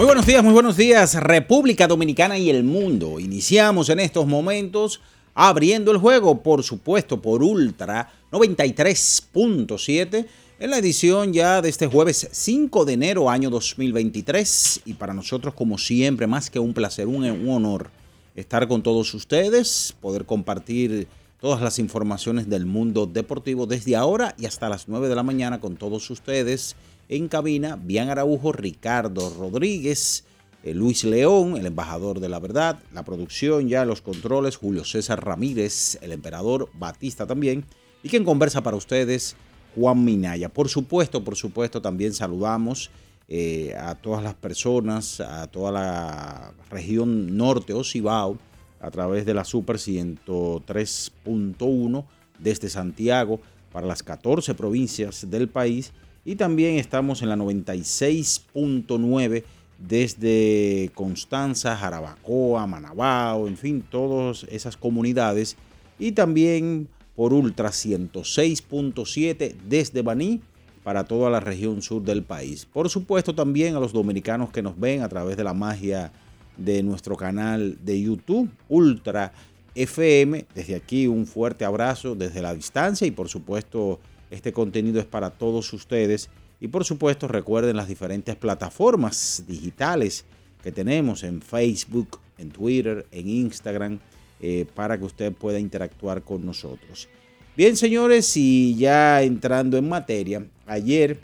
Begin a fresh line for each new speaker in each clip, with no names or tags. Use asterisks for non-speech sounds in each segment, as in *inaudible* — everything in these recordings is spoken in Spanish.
Muy buenos días, muy buenos días, República Dominicana y el mundo. Iniciamos en estos momentos abriendo el juego, por supuesto, por Ultra 93.7 en la edición ya de este jueves 5 de enero año 2023. Y para nosotros, como siempre, más que un placer, un, honor estar con todos ustedes, poder compartir todas las informaciones del mundo deportivo desde ahora y hasta las 9 de la mañana con todos ustedes en cabina, Bian Araujo, Ricardo Rodríguez, eh, Luis León, el embajador de la verdad, la producción ya, los controles, Julio César Ramírez, el emperador Batista también, y quien conversa para ustedes, Juan Minaya. Por supuesto, por supuesto, también saludamos eh, a todas las personas, a toda la región norte o Cibao, a través de la Super 103.1 desde Santiago para las 14 provincias del país y también estamos en la 96.9 desde Constanza, Jarabacoa, Manabao, en fin, todas esas comunidades. Y también por Ultra 106.7 desde Baní para toda la región sur del país. Por supuesto también a los dominicanos que nos ven a través de la magia de nuestro canal de YouTube, Ultra FM. Desde aquí un fuerte abrazo desde la distancia y por supuesto este contenido es para todos ustedes. Y por supuesto recuerden las diferentes plataformas digitales que tenemos en Facebook, en Twitter, en Instagram, eh, para que usted pueda interactuar con nosotros. Bien, señores, y ya entrando en materia, ayer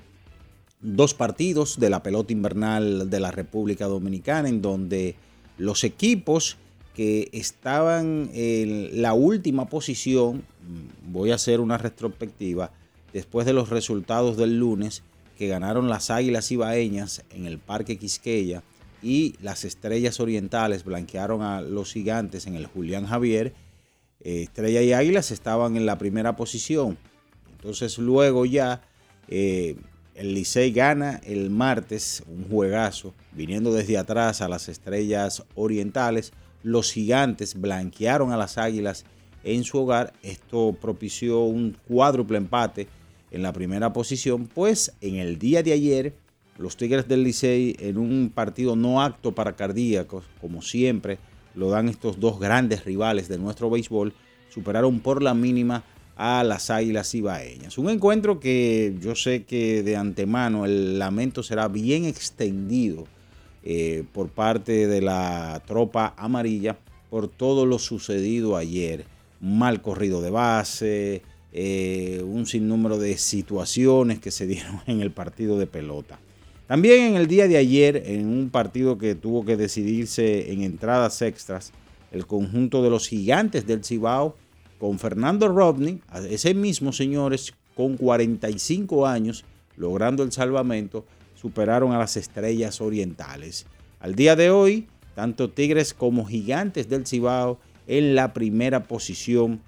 dos partidos de la pelota invernal de la República Dominicana en donde los equipos que estaban en la última posición, voy a hacer una retrospectiva, después de los resultados del lunes que ganaron las Águilas Ibaeñas en el Parque Quisqueya y las Estrellas Orientales blanquearon a los Gigantes en el Julián Javier. Eh, Estrella y Águilas estaban en la primera posición. Entonces luego ya eh, el Licey gana el martes un juegazo, viniendo desde atrás a las Estrellas Orientales. Los Gigantes blanquearon a las Águilas en su hogar. Esto propició un cuádruple empate en la primera posición, pues en el día de ayer los Tigres del Licey en un partido no acto para cardíacos, como siempre lo dan estos dos grandes rivales de nuestro béisbol, superaron por la mínima a las Águilas Ibaeñas. Un encuentro que yo sé que de antemano el lamento será bien extendido eh, por parte de la tropa amarilla por todo lo sucedido ayer. Mal corrido de base, eh, un sinnúmero de situaciones que se dieron en el partido de pelota. También en el día de ayer, en un partido que tuvo que decidirse en entradas extras, el conjunto de los gigantes del Cibao, con Fernando Rodney, ese mismo señores, con 45 años, logrando el salvamento, superaron a las estrellas orientales. Al día de hoy, tanto Tigres como Gigantes del Cibao en la primera posición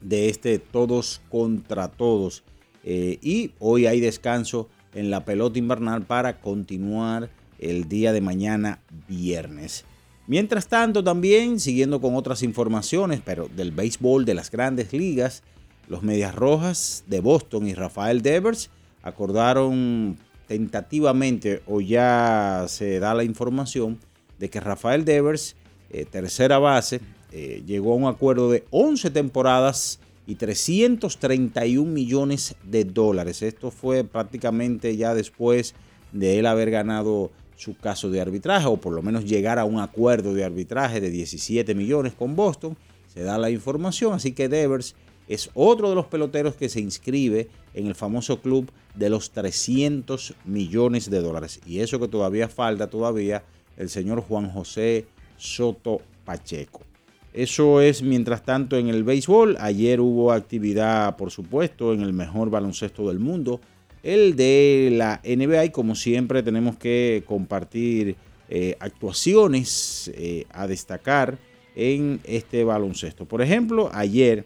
de este todos contra todos. Eh, y hoy hay descanso en la pelota invernal para continuar el día de mañana viernes. Mientras tanto, también siguiendo con otras informaciones, pero del béisbol de las grandes ligas, los Medias Rojas de Boston y Rafael Devers acordaron tentativamente o ya se da la información de que Rafael Devers, eh, tercera base, eh, llegó a un acuerdo de 11 temporadas y 331 millones de dólares. Esto fue prácticamente ya después de él haber ganado su caso de arbitraje o por lo menos llegar a un acuerdo de arbitraje de 17 millones con Boston. Se da la información, así que Devers es otro de los peloteros que se inscribe en el famoso club de los 300 millones de dólares. Y eso que todavía falta todavía el señor Juan José Soto Pacheco. Eso es mientras tanto en el béisbol. Ayer hubo actividad, por supuesto, en el mejor baloncesto del mundo, el de la NBA. Y como siempre tenemos que compartir eh, actuaciones eh, a destacar en este baloncesto. Por ejemplo, ayer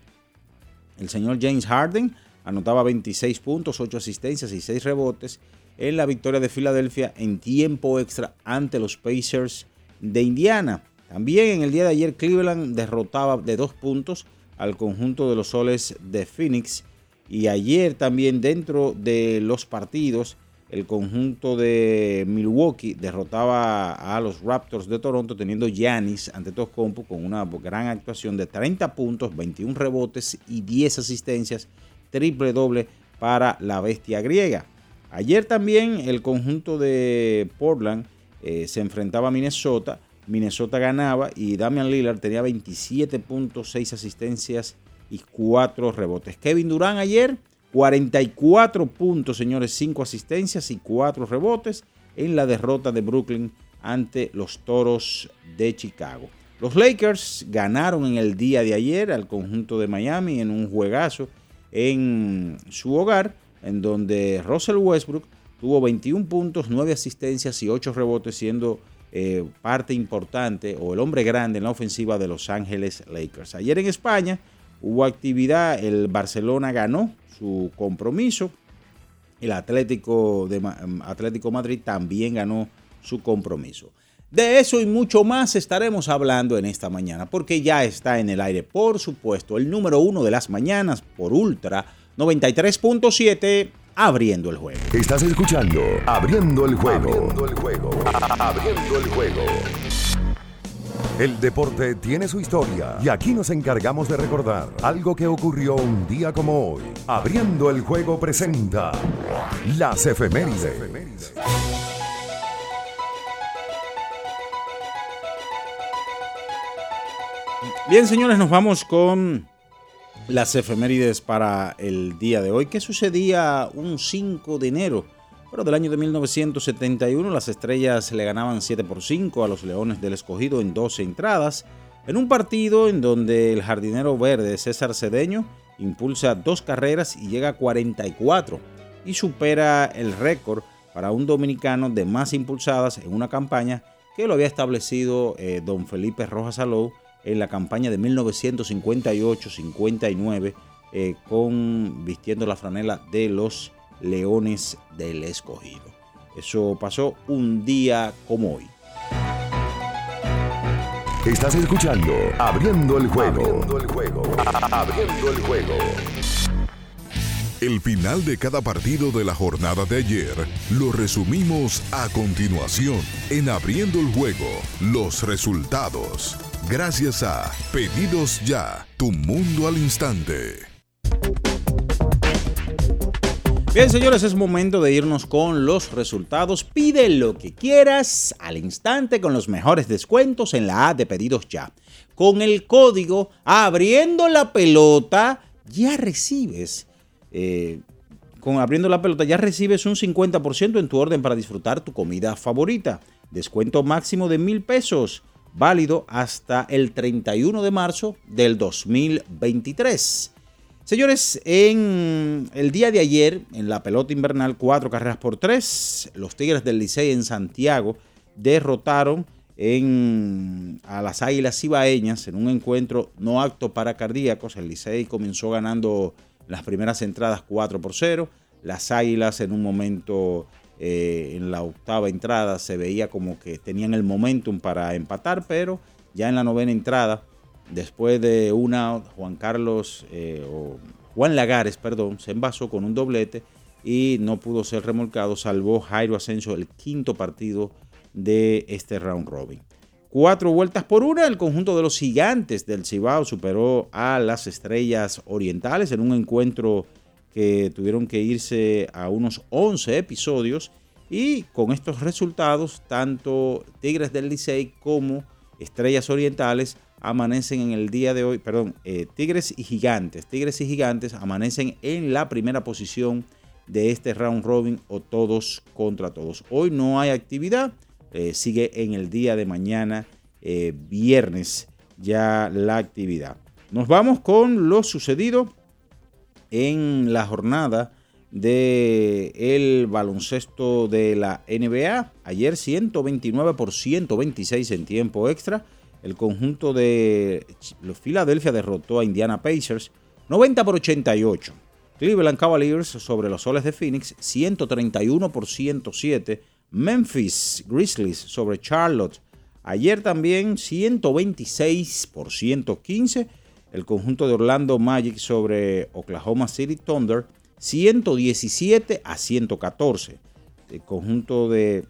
el señor James Harden anotaba 26 puntos, 8 asistencias y 6 rebotes en la victoria de Filadelfia en tiempo extra ante los Pacers de Indiana. También en el día de ayer Cleveland derrotaba de dos puntos al conjunto de los soles de Phoenix. Y ayer también dentro de los partidos el conjunto de Milwaukee derrotaba a los Raptors de Toronto teniendo Giannis ante Toscompo con una gran actuación de 30 puntos, 21 rebotes y 10 asistencias, triple doble para la bestia griega. Ayer también el conjunto de Portland eh, se enfrentaba a Minnesota Minnesota ganaba y Damian Lillard tenía 27 puntos, 6 asistencias y 4 rebotes. Kevin Durant ayer 44 puntos, señores, 5 asistencias y 4 rebotes en la derrota de Brooklyn ante los Toros de Chicago. Los Lakers ganaron en el día de ayer al conjunto de Miami en un juegazo en su hogar, en donde Russell Westbrook tuvo 21 puntos, 9 asistencias y 8 rebotes, siendo eh, parte importante o el hombre grande en la ofensiva de Los Ángeles Lakers. Ayer en España hubo actividad, el Barcelona ganó su compromiso, el Atlético, de, Atlético Madrid también ganó su compromiso. De eso y mucho más estaremos hablando en esta mañana, porque ya está en el aire, por supuesto, el número uno de las mañanas por Ultra 93.7 Abriendo el juego.
Estás escuchando Abriendo el juego. Abriendo el juego. Abriendo el juego. El deporte tiene su historia y aquí nos encargamos de recordar algo que ocurrió un día como hoy. Abriendo el juego presenta las efemérides.
Bien, señores, nos vamos con las efemérides para el día de hoy. ¿Qué sucedía un 5 de enero? Pero del año de 1971 las estrellas le ganaban 7 por 5 a los Leones del Escogido en 12 entradas, en un partido en donde el jardinero verde César Cedeño impulsa dos carreras y llega a 44 y supera el récord para un dominicano de más impulsadas en una campaña que lo había establecido eh, don Felipe Rojas Alou en la campaña de 1958-59 eh, con vistiendo la franela de los Leones del Escogido. Eso pasó un día como hoy.
Estás escuchando Abriendo el juego. Abriendo el juego. Abriendo el juego. El final de cada partido de la jornada de ayer lo resumimos a continuación en Abriendo el juego. Los resultados. Gracias a Pedidos Ya, tu mundo al instante.
Bien, señores, es momento de irnos con los resultados. Pide lo que quieras al instante con los mejores descuentos en la A de Pedidos Ya. Con el código Abriendo la Pelota, ya recibes. Eh, con Abriendo la Pelota, ya recibes un 50% en tu orden para disfrutar tu comida favorita. Descuento máximo de mil pesos válido hasta el 31 de marzo del 2023. Señores, en el día de ayer, en la pelota invernal, cuatro carreras por tres, los Tigres del Licey en Santiago derrotaron a las Águilas Cibaeñas en un encuentro no acto para cardíacos. El Licey comenzó ganando las primeras entradas 4 por 0. Las Águilas en un momento eh, en la octava entrada se veía como que tenían el momentum para empatar, pero ya en la novena entrada, después de una, Juan Carlos, eh, o Juan Lagares, perdón, se envasó con un doblete y no pudo ser remolcado, salvó Jairo Asensio el quinto partido de este round robin. Cuatro vueltas por una, el conjunto de los gigantes del Cibao superó a las estrellas orientales en un encuentro que tuvieron que irse a unos 11 episodios Y con estos resultados, tanto Tigres del Licey como Estrellas Orientales amanecen en el día de hoy, perdón, eh, Tigres y Gigantes, Tigres y Gigantes amanecen en la primera posición de este round robin o todos contra todos. Hoy no hay actividad, eh, sigue en el día de mañana, eh, viernes, ya la actividad. Nos vamos con lo sucedido en la jornada el baloncesto de la NBA. Ayer 129 por 126 en tiempo extra. El conjunto de los Philadelphia derrotó a Indiana Pacers 90 por 88. Cleveland Cavaliers sobre los Soles de Phoenix 131 por 107. Memphis Grizzlies sobre Charlotte. Ayer también 126 por 115. El conjunto de Orlando Magic sobre Oklahoma City Thunder 117 a 114. El conjunto de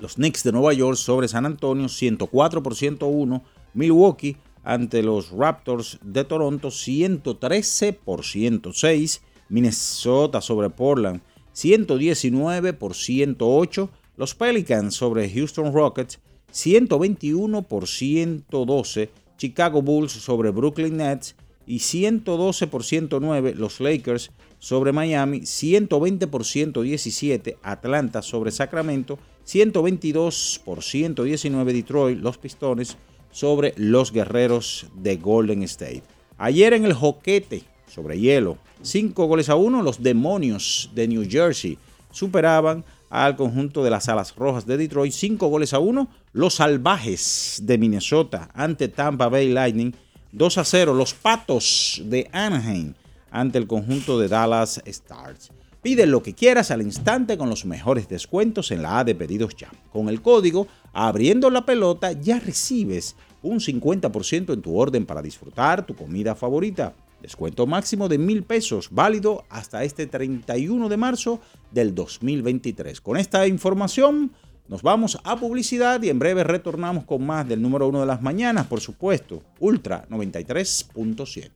los Knicks de Nueva York sobre San Antonio 104 por 101. Milwaukee ante los Raptors de Toronto 113 por 106. Minnesota sobre Portland 119 por 108. Los Pelicans sobre Houston Rockets 121 por 112. Chicago Bulls sobre Brooklyn Nets y 112 por 109 los Lakers sobre Miami, 120 por 117 Atlanta sobre Sacramento, 122 por 119 Detroit, los Pistones sobre los Guerreros de Golden State. Ayer en el Joquete sobre hielo, 5 goles a 1, los Demonios de New Jersey superaban al conjunto de las Alas Rojas de Detroit, 5 goles a 1, los Salvajes de Minnesota ante Tampa Bay Lightning, 2 a 0, los Patos de Anaheim ante el conjunto de Dallas Stars. Pide lo que quieras al instante con los mejores descuentos en la A de pedidos ya. Con el código Abriendo la pelota ya recibes un 50% en tu orden para disfrutar tu comida favorita. Descuento máximo de mil pesos, válido hasta este 31 de marzo del 2023. Con esta información nos vamos a publicidad y en breve retornamos con más del número uno de las mañanas, por supuesto, Ultra 93.7.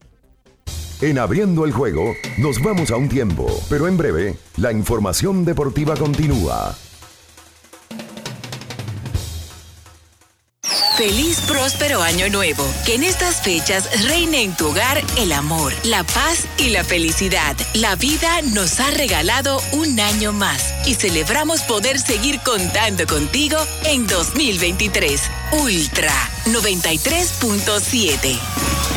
En abriendo el juego, nos vamos a un tiempo, pero en breve, la información deportiva continúa.
Feliz próspero año nuevo. Que en estas fechas reine en tu hogar el amor, la paz y la felicidad. La vida nos ha regalado un año más y celebramos poder seguir contando contigo en 2023. Ultra 93.7.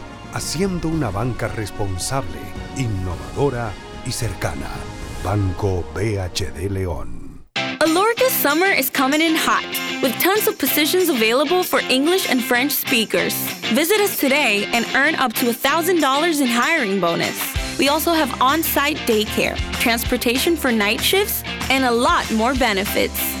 haciendo una banca responsable, innovadora y cercana. Banco BHD León.
Alorca's summer is coming in hot, with tons of positions available for English and French speakers. Visit us today and earn up to $1,000 in hiring bonus. We also have on site daycare, transportation for night shifts, and a lot more benefits.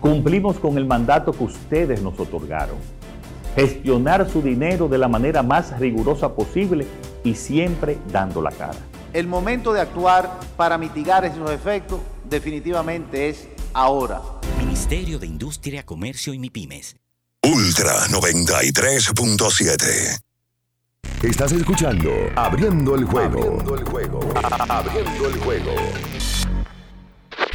Cumplimos con el mandato que ustedes nos otorgaron. Gestionar su dinero de la manera más rigurosa posible y siempre dando la cara.
El momento de actuar para mitigar esos efectos definitivamente es ahora.
Ministerio de Industria, Comercio y MIPIMES.
Ultra 93.7. Estás escuchando Abriendo el juego. Abriendo el juego. Abriendo el juego.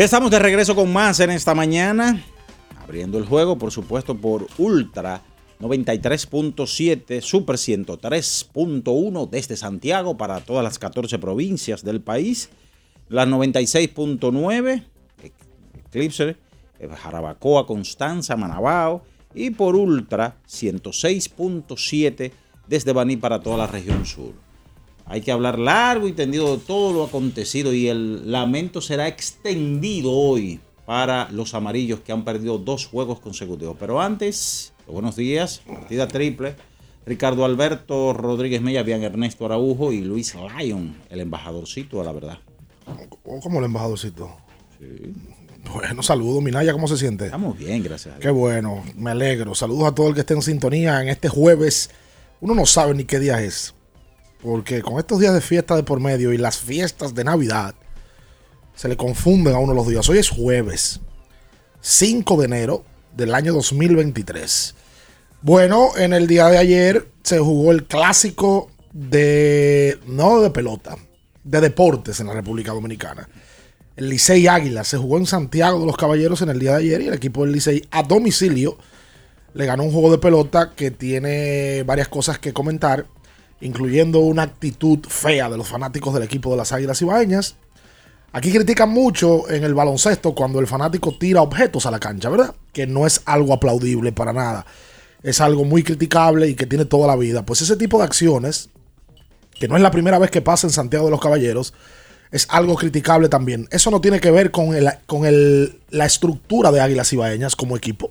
Estamos de regreso con más en esta mañana. Abriendo el juego, por supuesto, por Ultra 93.7, Super 103.1 desde Santiago para todas las 14 provincias del país. Las 96.9, Eclipse, Jarabacoa, Constanza, Manabao. Y por Ultra 106.7 desde Baní para toda la región sur. Hay que hablar largo y tendido de todo lo acontecido y el lamento será extendido hoy para los amarillos que han perdido dos juegos consecutivos. Pero antes, buenos días, partida triple. Ricardo Alberto Rodríguez Mella, Bian Ernesto Araujo y Luis Lyon, el embajadorcito, a la verdad.
¿Cómo el embajadorcito? Sí. Bueno, saludos, Minaya, ¿cómo se siente?
Estamos bien, gracias.
Qué bueno, me alegro. Saludos a todo el que esté en sintonía en este jueves. Uno no sabe ni qué día es. Porque con estos días de fiesta de por medio y las fiestas de Navidad, se le confunden a uno los días. Hoy es jueves, 5 de enero del año 2023. Bueno, en el día de ayer se jugó el clásico de, no de pelota, de deportes en la República Dominicana. El Licey Águila se jugó en Santiago de los Caballeros en el día de ayer y el equipo del Licey a domicilio le ganó un juego de pelota que tiene varias cosas que comentar incluyendo una actitud fea de los fanáticos del equipo de las Águilas Ibaeñas. Aquí critican mucho en el baloncesto cuando el fanático tira objetos a la cancha, ¿verdad? Que no es algo aplaudible para nada. Es algo muy criticable y que tiene toda la vida. Pues ese tipo de acciones, que no es la primera vez que pasa en Santiago de los Caballeros, es algo criticable también. Eso no tiene que ver con, con la estructura de Águilas Ibaeñas como equipo.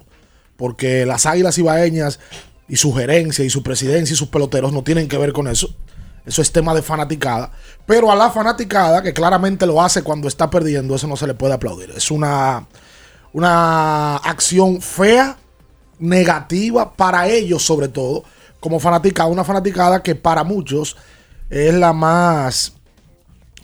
Porque las Águilas Ibaeñas y su gerencia y su presidencia y sus peloteros no tienen que ver con eso. Eso es tema de fanaticada. Pero a la fanaticada, que claramente lo hace cuando está perdiendo, eso no se le puede aplaudir. Es una, una acción fea, negativa para ellos sobre todo, como fanaticada. Una fanaticada que para muchos es la más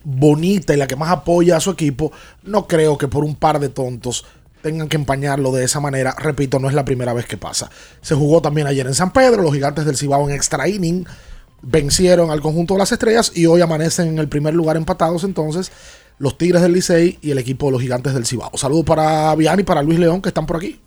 bonita y la que más apoya a su equipo. No creo que por un par de tontos tengan que empañarlo de esa manera. Repito, no es la primera vez que pasa. Se jugó también ayer en San Pedro, los gigantes del Cibao en extra inning vencieron al conjunto de las estrellas y hoy amanecen en el primer lugar empatados entonces los Tigres del Licey y el equipo de los gigantes del Cibao. Saludos para Biani y para Luis León que están por aquí.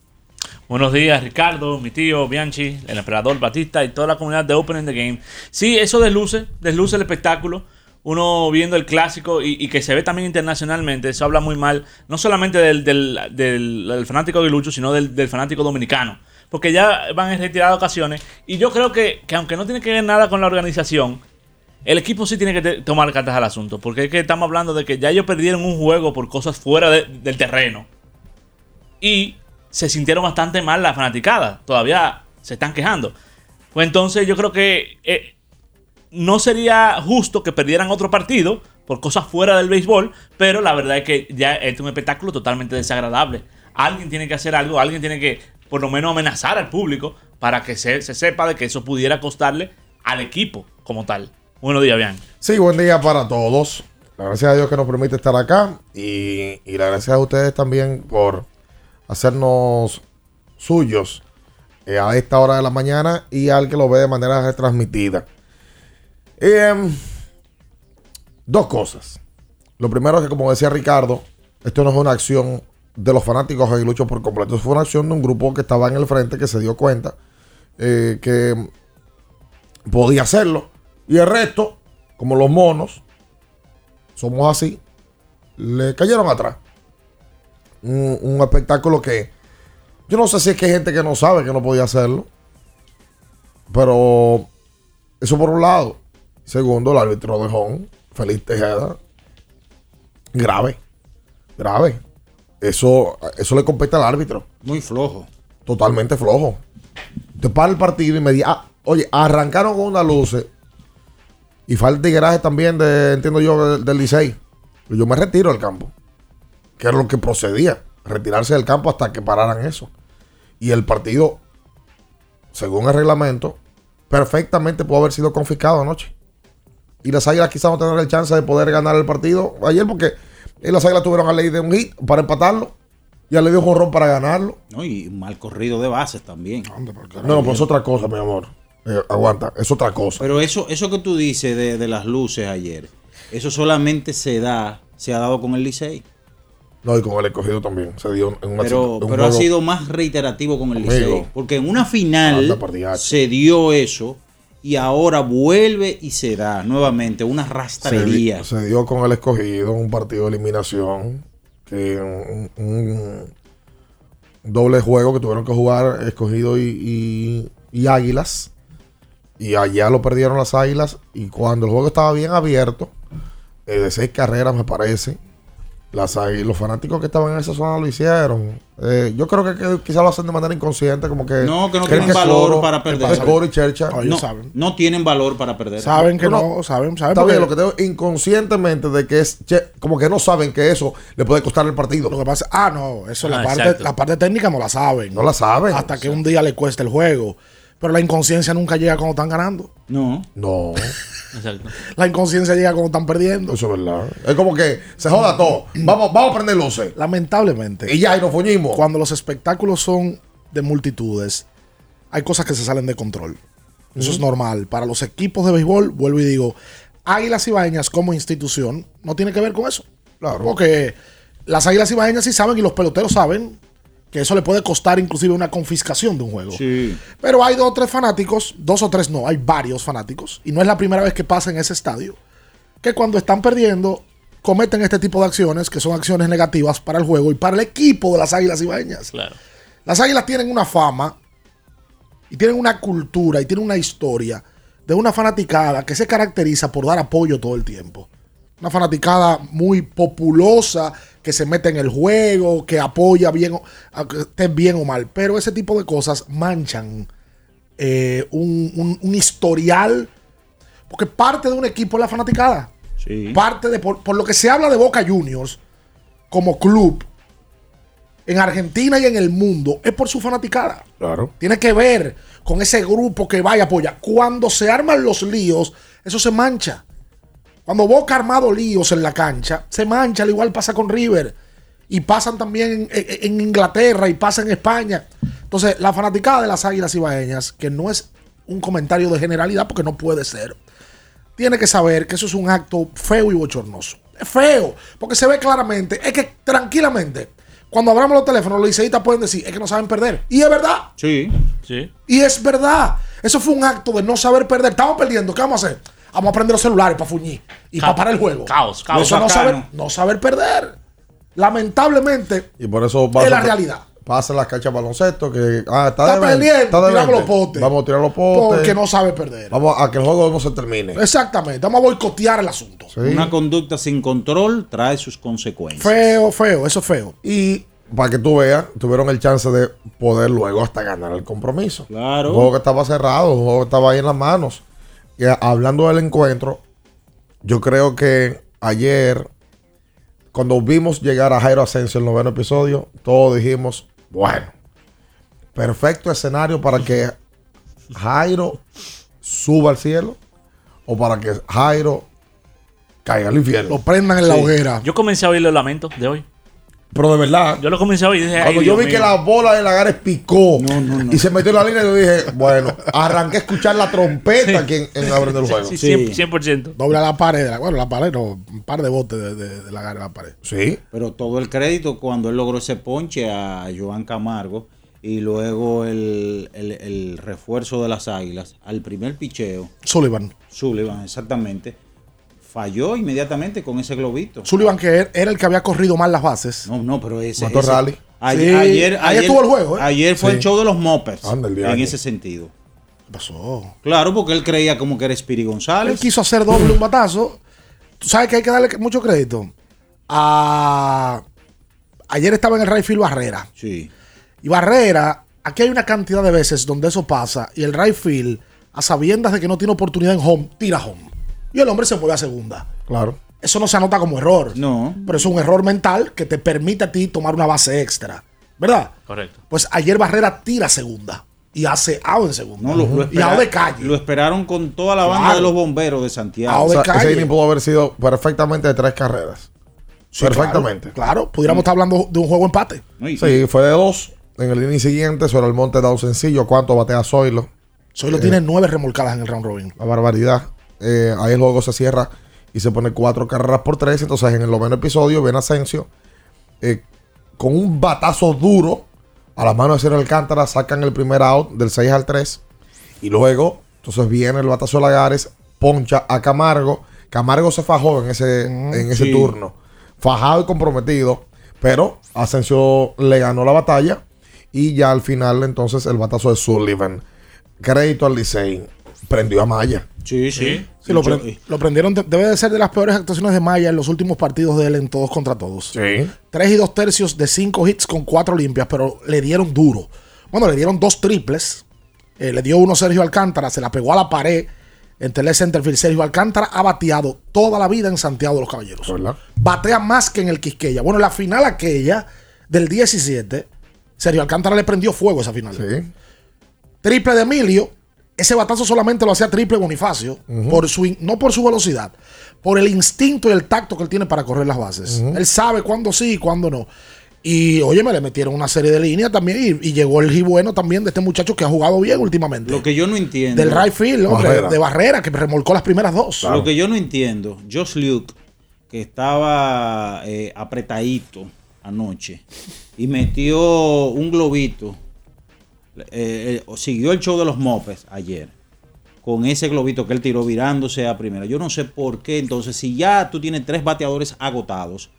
Buenos días, Ricardo, mi tío Bianchi, el emperador Batista y toda la comunidad de Open in the Game. Sí, eso desluce, desluce el espectáculo uno viendo el clásico y, que se ve también internacionalmente, eso habla muy mal, no solamente del, del, fanático de Lucho, sino del, fanático dominicano. Porque ya van en retiradas ocasiones. Y yo creo que, aunque no tiene que ver nada con la organización, el equipo sí tiene que tomar cartas al asunto. Porque es que estamos hablando de que ya ellos perdieron un juego por cosas fuera de- del terreno. Y se sintieron bastante mal la fanaticada. Todavía se están quejando. Pues entonces yo creo que eh, no sería justo que perdieran otro partido por cosas fuera del béisbol, pero la verdad es que ya es un espectáculo totalmente desagradable. Alguien tiene que hacer algo, alguien tiene que por lo menos amenazar al público para que se, se sepa de que eso pudiera costarle al equipo como tal. Buenos días, Bian.
Sí, buen día para todos. Gracias a Dios que nos permite estar acá y, y la gracias a ustedes también por hacernos suyos eh, a esta hora de la mañana y al que lo ve de manera retransmitida. Em, dos cosas. Lo primero es que, como decía Ricardo, esto no es una acción de los fanáticos de Aguilucho por completo. Esto fue una acción de un grupo que estaba en el frente que se dio cuenta eh, que podía hacerlo. Y el resto, como los monos, somos así, le cayeron atrás. Un, un espectáculo que yo no sé si es que hay gente que no sabe que no podía hacerlo. Pero eso por un lado. Segundo, el árbitro de Hong, Feliz Tejeda. Grave. Grave. Eso, eso le compete al árbitro.
Muy flojo.
Totalmente flojo. Te para el partido y me di, ah, oye, arrancaron con una luces. Y falta garaje también de, entiendo yo, del, del Licey. Yo me retiro del campo. Que era lo que procedía. Retirarse del campo hasta que pararan eso. Y el partido, según el reglamento, perfectamente pudo haber sido confiscado anoche. Y las águilas quizás no tendrán el chance de poder ganar el partido ayer porque eh, las águilas tuvieron a ley de un hit para empatarlo. Y a ley de un jonrón para ganarlo.
No, y un mal corrido de bases también.
No, no, pues es otra cosa, mi amor. Eh, aguanta, es otra cosa.
Pero eso, eso que tú dices de, de las luces ayer, eso solamente se da, se ha dado con el Licey.
No, y con el escogido también. Se dio en una
Pero,
en un
pero ha sido más reiterativo con el
Amigo.
Licey. Porque en una final
Anda
se dio eso y ahora vuelve y se da nuevamente una rastrería.
se dio con el escogido un partido de eliminación. Que un, un doble juego que tuvieron que jugar escogido y, y- y águilas. Y allá lo perdieron las águilas. Y cuando el juego estaba bien abierto, eh, de seis carreras me parece, las los fanáticos que estaban en esa zona lo hicieron. Eh, yo creo que, que quizás lo hacen de manera inconsciente, como que.
No, que no tienen valor
Coro-
para perder.
que Coro y Chercha.
no, no tienen valor para perder.
Saben que
No,
no, saben, saben.
Está
porque
bien, lo que tengo inconscientemente de que es che, como que no saben que eso le puede costar el partido.
Lo que pasa, ah, no, eso
Ah,
la parte,
exacto.
la parte técnica no la saben.
No la saben.
Hasta que un día le cueste el juego. Pero la inconsciencia nunca llega cuando están ganando.
No.
No. *laughs*
Exacto.
La inconsciencia llega cuando están perdiendo.
Eso es verdad. Es como que se joda todo. Vamos, vamos a prender luces.
Lamentablemente.
Y ya, y nos fuñimos.
Cuando los espectáculos son de multitudes, hay cosas que se salen de control. Eso es normal. Para los equipos de béisbol, vuelvo y digo, Águilas Ibaeñas como institución no tiene que ver con eso.
Claro.
Porque las Águilas Ibaeñas sí saben y los peloteros saben que eso le puede costar inclusive una confiscación de un juego.
Sí.
Pero hay dos o tres fanáticos, dos o tres no, hay varios fanáticos, y no es la primera vez que pasa en ese estadio, que cuando están perdiendo cometen este tipo de acciones, que son acciones negativas para el juego y para el equipo de las Águilas Ibaeñas.
Claro.
Las Águilas tienen una fama y tienen una cultura y tienen una historia de una fanaticada que se caracteriza por dar apoyo todo el tiempo. Una fanaticada muy populosa, que se mete en el juego, que apoya bien, que esté bien o mal. Pero ese tipo de cosas manchan eh, un, un- un historial, porque parte de un equipo es la fanaticada. Parte de, por, por lo que se habla de Boca Juniors como club en Argentina y en el mundo, es por su fanaticada.
Claro.
Tiene que ver con ese grupo que va y apoya. Cuando se arman los líos, eso se mancha. Cuando Boca ha armado líos en la cancha, se mancha, al igual pasa con River. Y pasan también en, en- en Inglaterra y pasa en España. Entonces, la fanaticada de las Águilas Ibaeñas, que no es un comentario de generalidad porque no puede ser, tiene que saber que eso es un acto feo y bochornoso. Es feo, porque se ve claramente, es que tranquilamente, cuando abramos los teléfonos, los liceístas pueden decir, es que no saben perder. Y es verdad.
Sí.
Sí.
Y es verdad. Eso fue un acto de no saber perder. Estamos perdiendo. ¿Qué vamos a hacer? Vamos a prender los celulares para fuñir y para parar el juego.
caos, caos.
Eso no saber, no saber perder. Lamentablemente,
Y por eso
es la realidad.
pasa las canchas de baloncesto, que ah, está,
Está
de 20,
perdiendo,
está
tiramos
20.
los potes.
Vamos a tirar los potes.
Porque no sabe perder.
Vamos a que el juego no se termine.
Exactamente. Vamos a boicotear el asunto.
Una conducta sin control trae sus consecuencias.
Feo, feo, eso es feo.
Y para que tú veas, tuvieron el chance de poder luego hasta ganar el compromiso.
Claro.
Un juego que estaba cerrado, un juego que estaba ahí en las manos. Y hablando del encuentro, yo creo que ayer, cuando vimos llegar a Jairo Asensio el noveno episodio, todos dijimos, bueno, perfecto escenario para que Jairo suba al cielo o para que Jairo caiga al infierno.
Lo prendan en la hoguera.
Yo comencé a oír los lamentos de hoy.
Pero de verdad.
Yo lo comencé a oír y dije,
Cuando
"Ay,
yo
Dios
vi que
mío".
la bola de Lagares picó y se metió en la línea, yo dije, bueno, arranqué a escuchar la trompeta aquí en, en abriendo el juego.
Sí, 100%. 100%.
Dobla la pared. de la- bueno, la pared no. Un par de botes de, de, de la gara de la pared.
Sí.
Pero todo el crédito cuando él logró ese ponche a Joan Camargo y luego el, el- el refuerzo de las águilas al primer picheo.
Sullivan.
Sullivan, exactamente. Falló inmediatamente con ese globito.
Sullivan, que er- era el que había corrido mal las bases.
No, no, pero ese.
Mató
ese-
rally.
Ayer,
Sí,
ayer,
ayer estuvo el juego, ¿eh?
Ayer fue
Sí.
el show de los
el
en ese sentido.
¿Qué pasó?
Claro, porque él creía como que era Spiri
Él
González.
quiso hacer doble un batazo. Tú sabes que hay que darle mucho crédito. A... Ayer estaba en el right field Barrera.
Sí.
Y Barrera, aquí hay una cantidad de veces donde eso pasa y el right field, a sabiendas de que no tiene oportunidad en home, tira home. Y el hombre se mueve a segunda.
Claro.
Eso no se anota como error.
No.
Pero es un error mental que te permite a ti tomar una base extra. ¿Verdad?
Correcto.
Pues ayer Barrera tira a segunda y hace out en segunda.
No, lo, lo
y out de calle.
Lo esperaron con toda la banda
Claro.
de los bomberos de Santiago.
Out
O
de
sea,
calle.
ese inning pudo haber sido perfectamente de tres carreras.
Sí,
perfectamente.
Claro, claro. pudiéramos estar hablando de un juego empate.
Sí, fue de dos. En el inning siguiente, sobre el monte dado sencillo. ¿Cuánto batea Zoilo?
Zoilo tiene nueve remolcadas en el round robin.
La barbaridad. Eh, ahí el juego se cierra y se pone cuatro carreras por tres. Entonces, en el noveno episodio, viene Asensio eh, con un batazo duro a la mano de Ciro Alcántara. Sacan el primer out del 6 al 3. Y luego, entonces viene el batazo de Lagares, poncha a Camargo. Camargo se fajó en ese, en ese
sí.
turno. Fajado y comprometido. Pero Asensio le ganó la batalla. Y ya al final, entonces, el batazo de Sullivan. Crédito al Licey. Prendió a Maya.
Sí, sí.
Sí, lo,
Mucho-
pre- lo prendieron. de- Debe de ser de las peores actuaciones de Maya en los últimos partidos de él en todos contra todos.
Sí.
Tres y dos tercios de cinco hits con cuatro limpias, pero le dieron duro. Bueno, le dieron dos triples. Eh, le dio uno Sergio Alcántara, se la pegó a la pared en el centerfield. Sergio Alcántara ha bateado toda la vida en Santiago de los Caballeros.
¿Verdad?
Batea más que en el Quisqueya. Bueno, en la final aquella del 17, Sergio Alcántara le prendió fuego esa final.
Sí.
Triple de Emilio. Ese batazo solamente lo hacía triple Bonifacio. por su, no por su velocidad, por el instinto y el tacto que él tiene para correr las bases. Él sabe cuándo sí y cuándo no. Y oye, me le metieron una serie de líneas también. Y, y llegó el bueno también de este muchacho que ha jugado bien últimamente.
Lo que yo no entiendo.
Del right field, hombre,
Barrera.
de barrera, que remolcó las primeras dos.
Lo que yo no entiendo, Josh Luke, que estaba eh, apretadito anoche y metió un globito, eh, eh, siguió el show de los mopes ayer con ese globito que él tiró virándose a primera. Yo no sé por qué, entonces, si ya tú tienes tres bateadores agotados,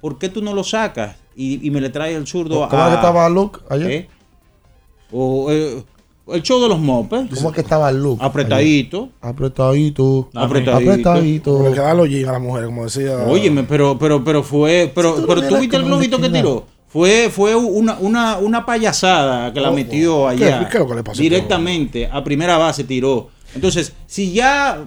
¿por qué tú no lo sacas y, y me le traes el zurdo
¿Cómo
a...
es que estaba Luke ayer?
¿Eh? O, eh, el show de los mopes,
¿Cómo es que estaba Luke?
apretadito.
ayer? Apretadito.
Apretadito.
Apretadito.
Como le quedan los jeans a la mujer, como decía.
Óyeme, pero, pero, pero fue, pero,
Si tú
pero tú viste el globito que tiró. Fue, fue una, una, una payasada que la
Oh,
metió.
¿Qué-
allá.
qué es lo que le pasó?
Directamente, a primera base tiró. Entonces, si ya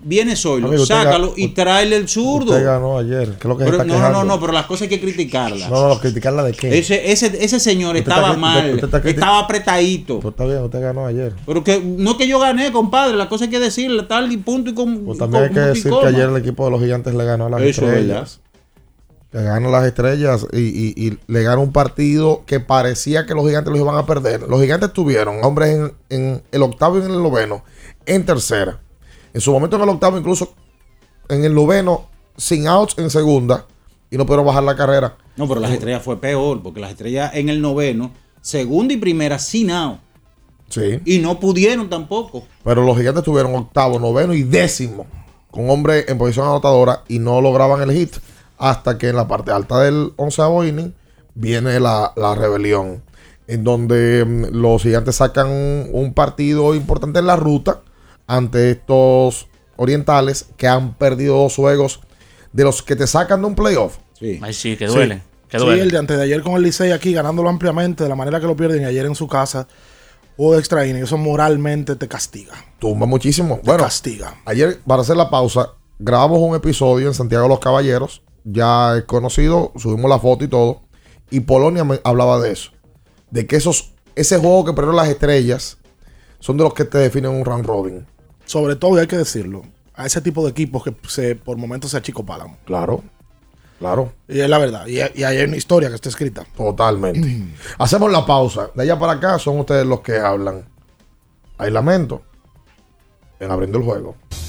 viene
Amigo, usted
sácalo y tráele el zurdo.
Usted ganó ayer. ¿Qué es lo que
Pero,
está
no, no,
quejando?
no, no, pero las cosas hay que criticarlas.
No, no, no, criticarla de qué.
Ese, ese, ese señor
Usted
estaba
está
mal,
usted- está
estaba apretadito.
Pues está bien, usted ganó ayer.
Pero que no que yo gané, compadre, la cosa hay que decirle tal y punto y con.
Pues también hay que decir que ayer el equipo de los gigantes le ganó a las
Eso es
estrellas. Le ganó a las estrellas y, y- y le ganó un partido que parecía que los gigantes los iban a perder. Los gigantes tuvieron hombres en, en el octavo y en el noveno, en tercera. En su momento en el octavo, incluso en el noveno, sin outs en segunda, y no pudieron bajar la carrera.
No, pero las estrellas fue peor, porque las estrellas en el noveno, segunda y primera, sin out.
Sí.
Y no pudieron tampoco.
Pero los gigantes tuvieron octavo, noveno y décimo con hombre en posición anotadora y no lograban el hit hasta que en la parte alta del onceavo inning viene la, la rebelión. en donde mm, los gigantes sacan un, partido importante en la ruta ante estos orientales que han perdido dos juegos de los que te sacan de un playoff.
Sí.
Ay, sí, que duele. Que
Sí,
duele.
el de antes de ayer con el Licey aquí, ganándolo ampliamente, de la manera que lo pierden ayer en su casa, juego de extra inning, eso moralmente te castiga.
Tumba muchísimo.
Te
Bueno,
castiga.
ayer, para hacer la pausa, grabamos un episodio en Santiago de los Caballeros. Ya es conocido, subimos la foto y todo. Y Polonia me hablaba de eso. De que esos, ese juego que perdieron las estrellas son de los que te definen un round robin.
Sobre todo, y hay que decirlo, a ese tipo de equipos que se, por momentos se achicopalan.
Claro, claro.
Y es la verdad. Y, y hay una historia que está escrita.
Totalmente. *clears throat* Hacemos la pausa. De allá para acá son ustedes los que hablan. Hay lamento en abriendo el juego.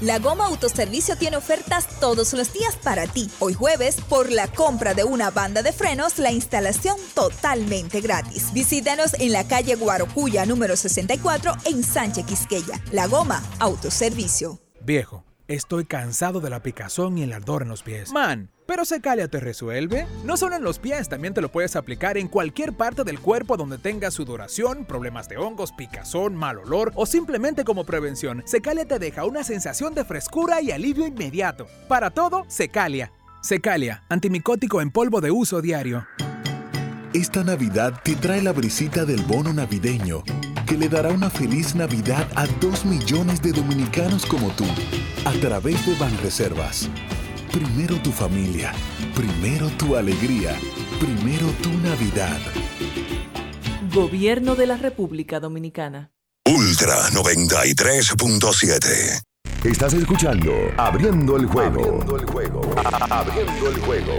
La Goma Autoservicio tiene ofertas todos los días para ti. Hoy jueves, por la compra de una banda de frenos, la instalación totalmente gratis. Visítanos en la calle Guarocuya número 64 en Sánchez Quisqueya. La Goma Autoservicio.
Viejo, estoy cansado de la picazón y el ardor en los pies. Man, pero Secalia te resuelve. No solo en los pies, también te lo puedes aplicar en cualquier parte del cuerpo donde tengas sudoración, problemas de hongos, picazón, mal olor o simplemente como prevención. Secalia te deja una sensación de frescura y alivio inmediato. Para todo, Secalia. Secalia, antimicótico en polvo de uso diario.
Esta Navidad te trae la brisita del bono navideño, que le dará una feliz Navidad a dos millones de dominicanos como tú, a través de Banreservas. Primero tu familia, primero tu alegría, primero tu Navidad.
Gobierno de la República Dominicana.
Ultra 93.7. Estás escuchando Abriendo el juego. Abriendo el juego. Abriendo el juego.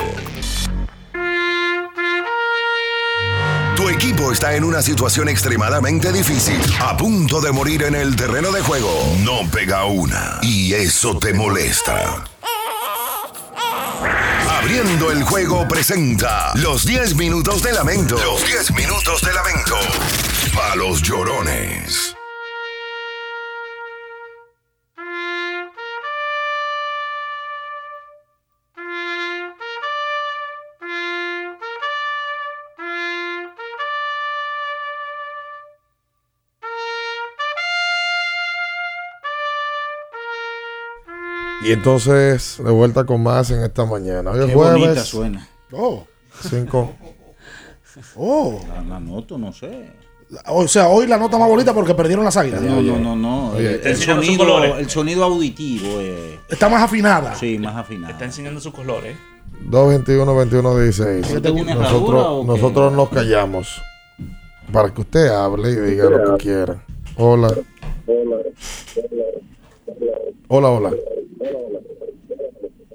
Tu equipo está en una situación extremadamente difícil, a punto de morir en el terreno de juego. No pega una y eso te molesta. Abriendo el juego presenta los 10 minutos de lamento. Los 10 minutos de lamento. A los llorones.
Y entonces, de vuelta con más en esta mañana. Hoy es
Qué
jueves.
bonita suena.
Oh.
Cinco. *laughs*
Oh.
La, la noto, no sé.
O sea, hoy la nota más bonita porque perdieron las águilas.
No, no, no, no.
Oye,
El, sonido, el sonido auditivo eh,
Está más afinada.
Sí, más afinada.
Está enseñando sus colores.
221 21 16
¿Usted tiene herradura
nosotros, nosotros nos callamos para que usted hable y diga lo que quiera. Hola. Hola, hola.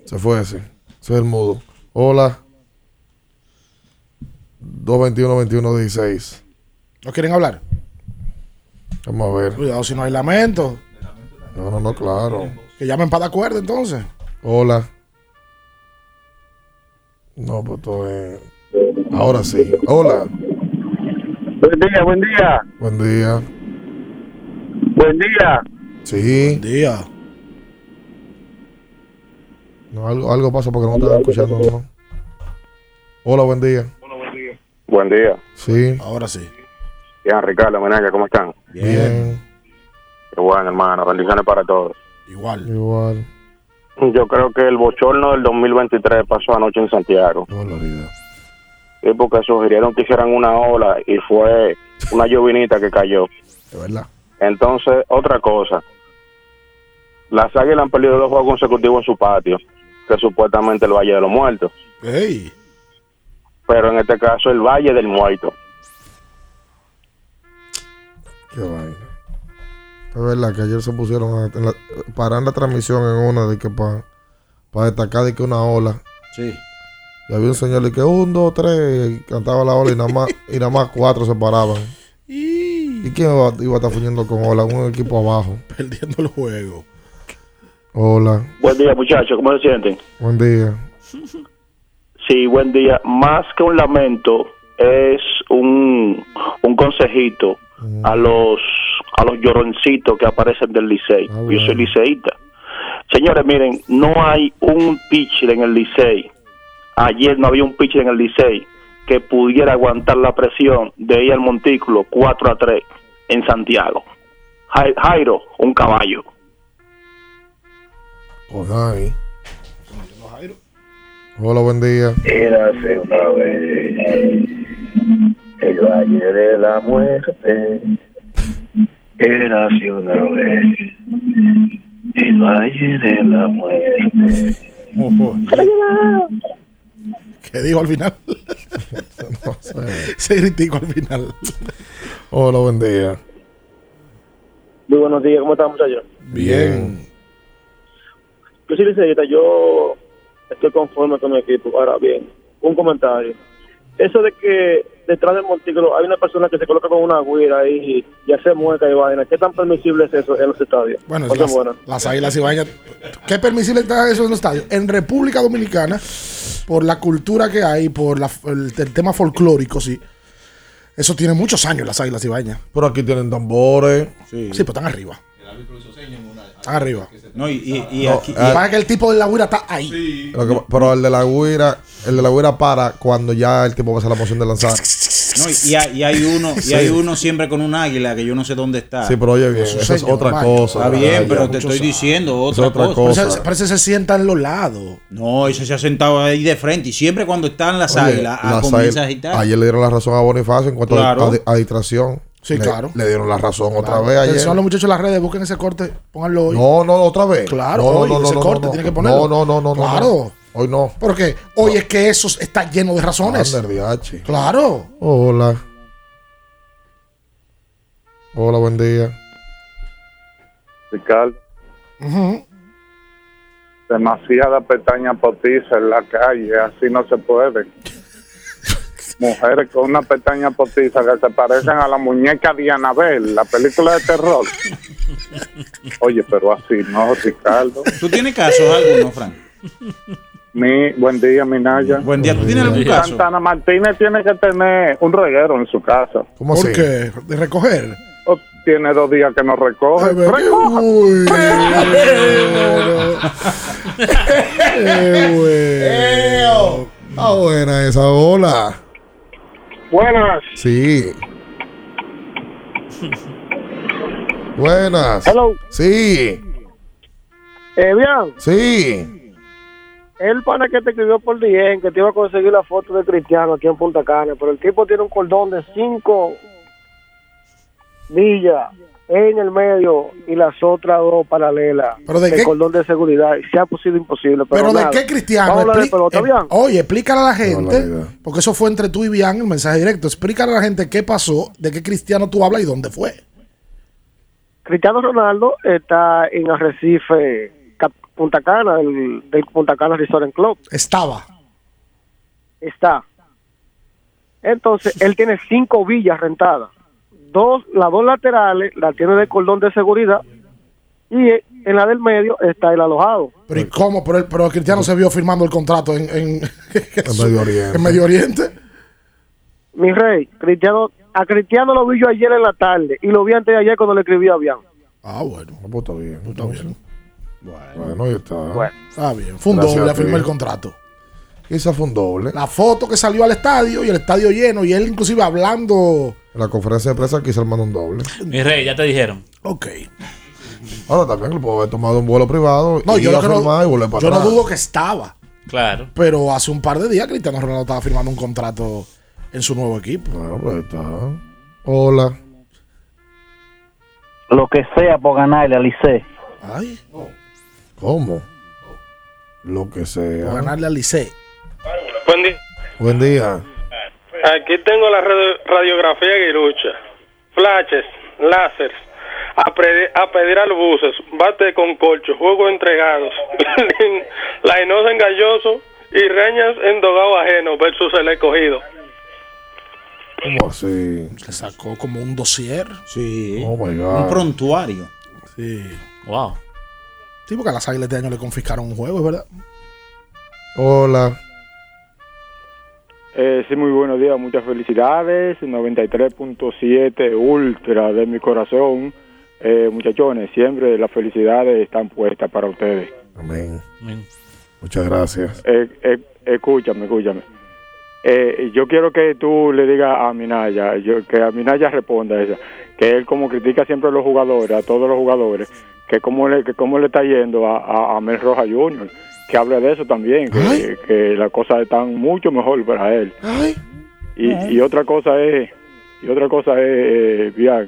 Se fue ese. Ese es el mudo. Hola. 221 21 16
¿No quieren hablar?
Vamos a ver.
Cuidado si no hay lamento.
No, no, no, claro.
Que llamen para de acuerdo entonces.
Hola. No, pues todo es... Ahora sí. Hola.
Buen día, buen día,
Buen día.
buen día.
Sí.
Buen día.
No, algo, algo pasa porque no estaba escuchando. ¿no? Hola, buen día.
Buen día.
Sí.
Ahora sí.
Bien, Ricardo, Menaje, ¿cómo están?
Bien.
Qué bueno, hermano. Bendiciones para todos.
Igual.
Igual.
Yo creo que el bochorno del 2023 pasó anoche en Santiago. Sí, porque sugirieron que hicieran una ola y fue una llovinita que cayó.
De verdad.
Entonces, otra cosa. Las águilas han perdido dos juegos consecutivos en su patio, que supuestamente el Valle de los Muertos.
Ey.
Pero en este caso, el Valle del Muerto.
Qué vaina. Es verdad que ayer se pusieron a la- parar la transmisión en una de que para destacar de que una ola.
Sí.
Y había un señor de que un, dos, tres, y cantaba la ola y nada más, y nada más cuatro se paraban. *laughs* ¿Y quién iba, iba a estar fuñendo con ola? Un equipo abajo. *laughs*
Perdiendo el juego.
Hola,
Buen día, muchachos. ¿Cómo se sienten?
buen día.
Sí, buen día. Más que un lamento, es un, un consejito a los a los lloroncitos que aparecen del Licey. Yo soy liceísta. Señores, miren, no hay un pitcher en el Licey. Ayer no había un pitcher en el Licey que pudiera aguantar la presión de ir al montículo 4 a 3 en Santiago. Jai- Jairo, un caballo.
Pues ahí. Hola, buen día.
Érase una vez el valle de la muerte. Érase una vez el valle de la muerte.
¿Qué dijo al final? *laughs*
no sé.
Se criticó al final.
Hola, buen día.
Muy buenos días, ¿cómo están muchachos?
Bien.
Yo soy liceísta, yo estoy conforme con mi equipo. Ahora bien, un comentario. Eso de que detrás del montículo hay una persona que se coloca con una guira y, y hace mueca y vaina, ¿qué tan permisible es eso en los estadios?
Bueno, las, las águilas ibañas. ¿Qué permisible está eso en los estadios? En República Dominicana, por la cultura que hay, por la- el, el tema folclórico, sí. Eso tiene muchos años las águilas ibañas.
Pero aquí tienen tambores.
Sí, pero están arriba. Están arriba.
No, y, y, y
No,
aquí.
ah,
Para que el tipo de la guira está ahí.
Lo que- pero el de la guira, el de la guira para cuando ya el tipo va a hacer la moción de lanzar. *laughs*
No, y, y hay, uno, y
Sí.
hay uno siempre con un águila que yo no sé dónde está.
Sí, pero oye bien, eso es otra cosa.
Está bien, pero te estoy diciendo
Es
otra, cosa.
cosa.
Parece que se sienta en los lados.
No, ese se ha sentado ahí de frente y siempre cuando están las
Oye,
águilas
las
comienza a
águilas-
agitar.
Ayer le dieron la razón a Bonifacio en cuanto a-
Claro.
a, a distracción.
Sí,
Le-
claro.
Le dieron la razón otra vez ayer.
A los muchachos en las redes, busquen ese corte, pónganlo hoy.
No, no, otra vez.
Claro,
no,
hoy,
no, no,
ese
no,
corte
no,
tiene que
no.
ponerlo.
No, no, no, no.
Claro.
no. Hoy no.
Porque hoy es que eso está lleno de razones.
Ander.
Claro.
Hola. Hola, buen día.
Ricardo,
Ujú.
demasiada pestaña potiza en la calle, así no se puede. Mujeres con una pestaña potiza que se parecen a la muñeca de Anabel, la película de terror. Oye, pero así no, Ricardo.
¿Tú tienes casos alguno, Frank?
Mi, buen día, Minaya.
Buen día. ¿Tú tienes algún caso?
Santana Martínez tiene que tener un reguero en su casa.
¿Cómo
¿Por
así?
qué? ¿De recoger?
O tiene dos días que no recoge.
Ay,
Recoja.
Uy, qué bueno.
Ah, buena esa ola.
Buenas.
Sí. Buenas.
Hello.
Sí.
Eh, bien,
Sí.
el pana que te escribió por DM que te iba a conseguir la foto de Cristiano aquí en Punta Cana, pero el tipo tiene un cordón de cinco villas en el medio y las otras dos paralelas.
¿Pero de
el
qué?
cordón de seguridad. Se ha sido imposible. Pero,
Pero de qué cristiano? Expli-
pelota,
eh,
bien.
Oye, explícale a la gente, porque eso fue entre tú y Bian, el mensaje directo. Explícale a la gente qué pasó, de qué cristiano tú hablas y dónde fue.
Cristiano Ronaldo está en Arrecife, Cap- Punta Cana, del, del Punta Cana Resort and Club.
Estaba.
Está. Entonces, él tiene cinco villas rentadas. Dos, las dos laterales las tiene de cordón de seguridad y en la del medio está el alojado.
Pero ¿y cómo? Pero el, pero el cristiano se vio firmando el contrato en, en,
En Medio Oriente.
en Medio Oriente.
Mi rey, Cristiano, a Cristiano lo vi yo ayer en la tarde y lo vi antes de ayer cuando le escribí a Bian.
Ah, bueno.
Pues está bien.
Está bien.
Bueno, ahí está.
Bueno.
Está bien. Fue un
Gracias
doble
ti.
el contrato.
Esa fue un doble.
La foto que salió al estadio y el estadio lleno y él inclusive hablando.
En la conferencia de prensa quise armar un doble.
Mi rey, ya te dijeron.
Ok.
Ahora también le puedo haber tomado un vuelo privado
No,
y
yo,
ir
lo
a
que no,
firmar y volver para
yo no dudo que estaba.
Claro.
Pero hace un par de días Cristiano Ronaldo estaba firmando un contrato en su nuevo equipo.
Bueno, pues ahí está. Hola.
Lo que sea por ganarle a Licey.
Ay,
¿Cómo? Lo que sea.
por ganarle al Licey.
Buen día.
Buen día.
Aquí tengo la radio- radiografía Guirucha. Flashes, láser, a, pre- a pedir al buses, bate con colcho, juegos entregados, *laughs* la inosa en galloso y reñas en dogado ajeno versus el escogido.
¿Cómo así?
Se sacó como un dossier.
Sí.
Oh my
Un
God.
prontuario.
Sí.
Wow.
Sí, porque a las águilas este año le confiscaron un juego, es verdad.
Hola.
Eh, sí, muy buenos días, muchas felicidades. 93.7 Ultra de mi corazón. Eh, muchachones, siempre las felicidades están puestas para ustedes.
Amén.
Amén.
Muchas gracias.
Eh, eh, escúchame, escúchame. Eh, yo quiero que tú le digas a Minaya, yo, que a Minaya responda esa, que él como critica siempre a los jugadores, a todos los jugadores, que cómo le, que cómo le está yendo a, a, a Mel Roja Jr., que hable de eso también, que, que las cosas están mucho mejor para él. Y, y otra cosa es, y otra cosa es, eh,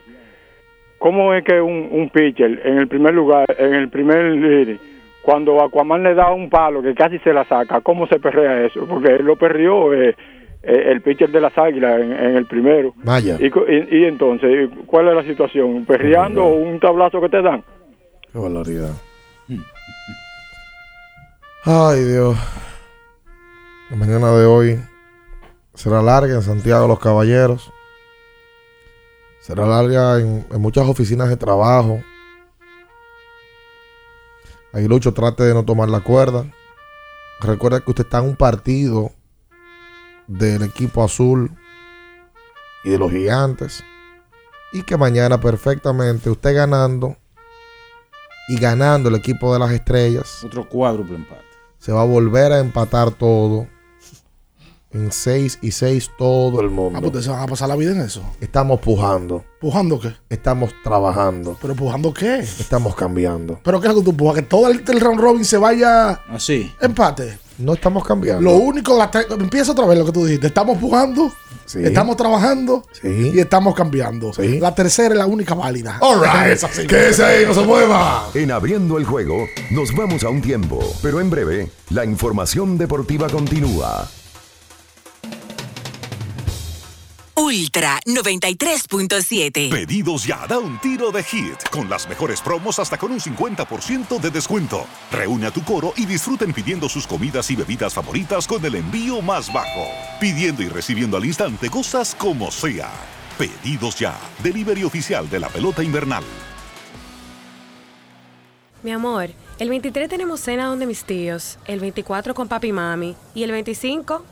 ¿cómo es que un, un pitcher en el primer lugar, en el primer inning, cuando Aquaman le da un palo que casi se la saca, ¿cómo se perrea eso? Porque él lo perdió eh, eh, el pitcher de las águilas en, en el primero.
Vaya.
Y, co- y, y entonces, ¿cuál es la situación? ¿Perreando o un tablazo que te dan?
Qué barbaridad. *laughs* Ay, Dios. La mañana de hoy será larga en Santiago los Caballeros. Será larga en, en muchas oficinas de trabajo. Aguilucho, trate de no tomar la cuerda. Recuerda que usted está en un partido del equipo azul y de los gigantes. Y que mañana perfectamente usted ganando y ganando el equipo de las estrellas.
Otro cuádruple empate.
Se va a volver a empatar todo. En 6 y 6 todo el mundo.
Ah, pues ustedes se van a pasar la vida en eso.
Estamos pujando.
¿Pujando qué?
Estamos trabajando.
¿Pero pujando qué?
Estamos cambiando.
¿Pero qué es lo que tú pujas? Que todo el, el round robin se vaya
Así.
empate.
No estamos cambiando.
Lo único, empieza otra vez lo que tú dijiste. Estamos pujando,
Sí.
estamos trabajando
Sí.
y estamos cambiando. La tercera es la única válida.
All right. *laughs*
Esa sí.
Quédese ahí, no se mueva. En abriendo el juego, nos vamos a un tiempo, pero en breve, la información deportiva continúa.
Ultra 93.7.
Pedidos ya, da un tiro de hit, con las mejores promos hasta con un 50% de descuento. Reúne a tu coro y disfruten pidiendo sus comidas y bebidas favoritas con el envío más bajo. Pidiendo y recibiendo al instante cosas como sea. Pedidos ya, delivery oficial de la pelota invernal.
Mi amor, el 23 tenemos cena donde mis tíos, el 24 con papi y mami y el 25,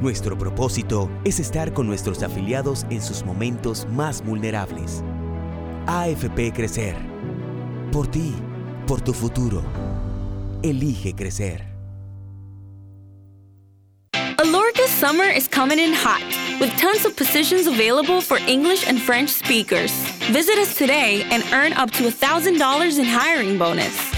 Nuestro propósito es estar con nuestros afiliados en sus momentos más vulnerables. AFP Crecer. Por ti, por tu futuro. Elige crecer.
Alorca's summer is coming in hot, with tons of positions available for English and French speakers. Visit us today and earn up to $1,000 in hiring bonus.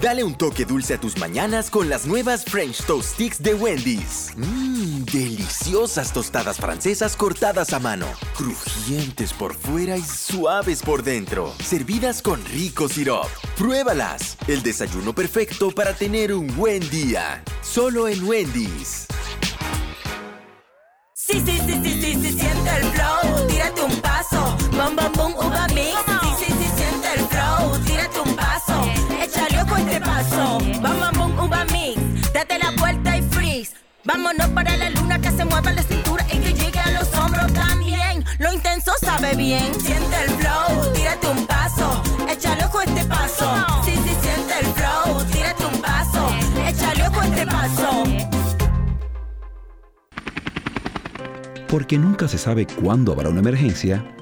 Dale un toque dulce a tus mañanas con las nuevas French Toast Sticks de Wendy's. Mmm, deliciosas tostadas francesas cortadas a mano, crujientes por fuera y suaves por dentro, servidas con rico sirop. Pruébalas, el desayuno perfecto para tener un buen día. Solo en Wendy's.
Sí, sí, sí, sí, sí, sí, siente el flow, tírate un paso, vámonos para la luna que se mueva la cintura y que llegue a los hombros también. Lo intenso sabe bien, siente el flow, tírate un paso, échale ojo este paso. Sí, sí, siente el flow, tírate un paso, échale ojo este paso.
Porque nunca se sabe cuándo habrá una emergencia,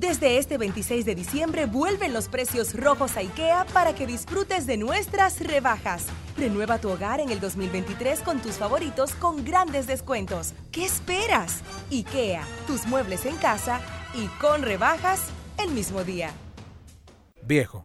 Desde este 26 de diciembre vuelven los precios rojos a IKEA para que disfrutes de nuestras rebajas. Renueva tu hogar en el 2023 con tus favoritos con grandes descuentos. ¿Qué esperas? IKEA, tus muebles en casa y con rebajas el mismo día.
Viejo,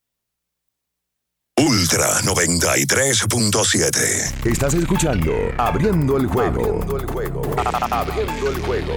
Ultra 93.7. Estás escuchando Abriendo el juego. Abriendo el juego. Abriendo el juego.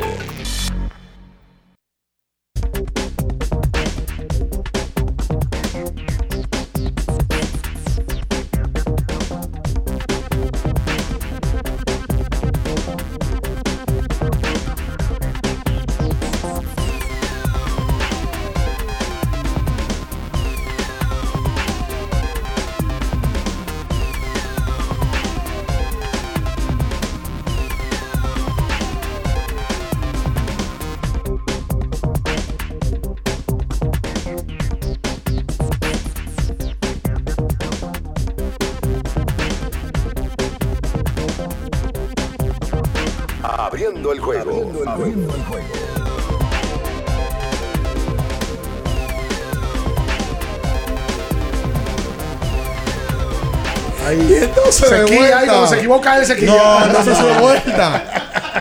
Se
de
quilla,
vuelta.
y cuando se equivoca él, se quilla.
No, entonces de vuelta.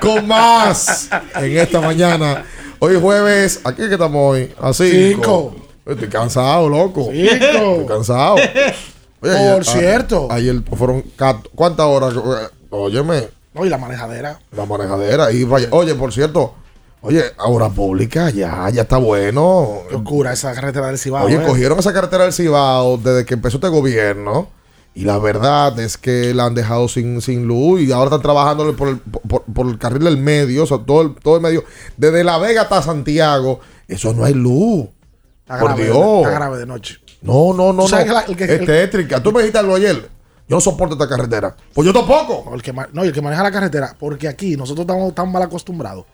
Con más en esta mañana. Hoy es jueves. ¿A qué que estamos hoy? A cinco. Estoy cansado, loco.
Cinco.
Estoy cansado.
Por
ayer-
cierto.
a- ayer fueron. ¿Cuántas horas? Óyeme.
No, y la manejadera.
La manejadera. Y vaya, oye, por cierto. Oye, obra pública, ya, ya está bueno.
Qué oscura esa carretera del Cibao.
Oye,
eh.
cogieron esa carretera del Cibao desde que empezó este gobierno. Y la verdad es que la han dejado sin, sin luz. Y ahora están trabajando por el, por, por el carril del medio. O sea, todo el, todo el medio. Desde La Vega hasta Santiago. Eso no hay luz.
Está
Por
grave,
Dios.
Está grave de noche.
No, no, no,
¿Tú sabes
no.
que la- el que-
es tétrica. Tú me dijiste algo ayer. Yo no soporto esta carretera. Pues yo tampoco.
No, el que, no, y el que maneja la carretera, porque aquí nosotros estamos tan mal acostumbrados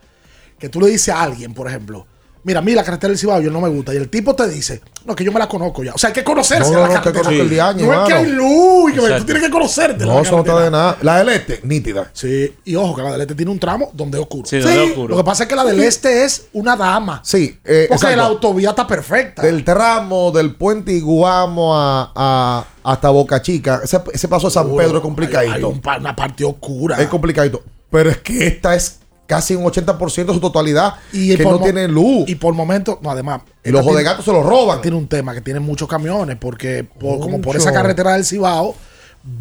que tú le dices a alguien, por ejemplo, mira, a mí la carretera del Cibao yo no me gusta, y el tipo te dice, no, que yo me la conozco ya. O sea, hay que conocerse
No, no,
la
no, que
carretera.
conozco el diaño,
no es que hay luz, y que tú tienes que conocerte.
No, eso no está de nada. La del este, nítida.
Sí, y ojo, que la del este tiene un tramo donde es oscuro.
Sí, donde es oscuro.
Lo que pasa es que la del este es una dama.
Sí, eh,
Porque
exacto.
la autovía está perfecta.
Del tramo del puente Iguamo a, a- hasta Boca Chica. Ese, ese paso de San. Pedro es complicadito.
Hay, hay un pa- una parte oscura.
Es complicadito. Pero es que esta es casi un 80% de su totalidad.
Y
que
por
no tiene luz.
Y por momentos, no, además.
Y los de
tiene-
gato se los roban.
Tiene un tema que tiene muchos camiones, porque por- como por esa carretera del Cibao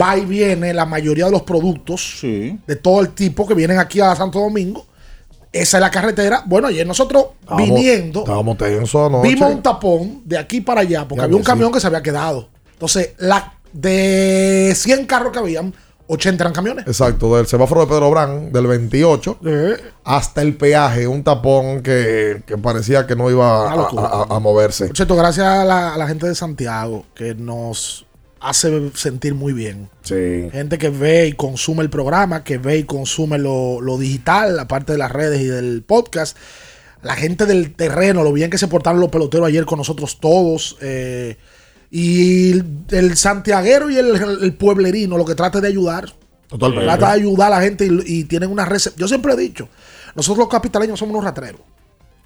va y viene la mayoría de los productos de todo el tipo que vienen aquí a Santo Domingo. Esa es la carretera. Bueno, ayer nosotros
Estábamos-
viniendo,
Estábamos
vimos un tapón de aquí para allá, porque
Ya
había un camión
sí.
que se había quedado. Entonces, la, de 100 carros que habían, 80 eran camiones.
Exacto, del semáforo de Pedro Brán, del 28, hasta el peaje, un tapón que, que parecía que no iba a,
locura.
a- a moverse.
Por cierto, gracias a la, a la gente de Santiago que nos hace sentir muy bien.
Sí.
Gente que ve y consume el programa, que ve y consume lo, lo digital, aparte de las redes y del podcast. La gente del terreno, lo bien que se portaron los peloteros ayer con nosotros todos. eh, y el, santiaguero y el, el pueblerino lo que trata de ayudar.
Totalmente.
Trata de ayudar a la gente y, y tienen una red. Yo siempre he dicho, nosotros los capitaleños somos unos ratreros.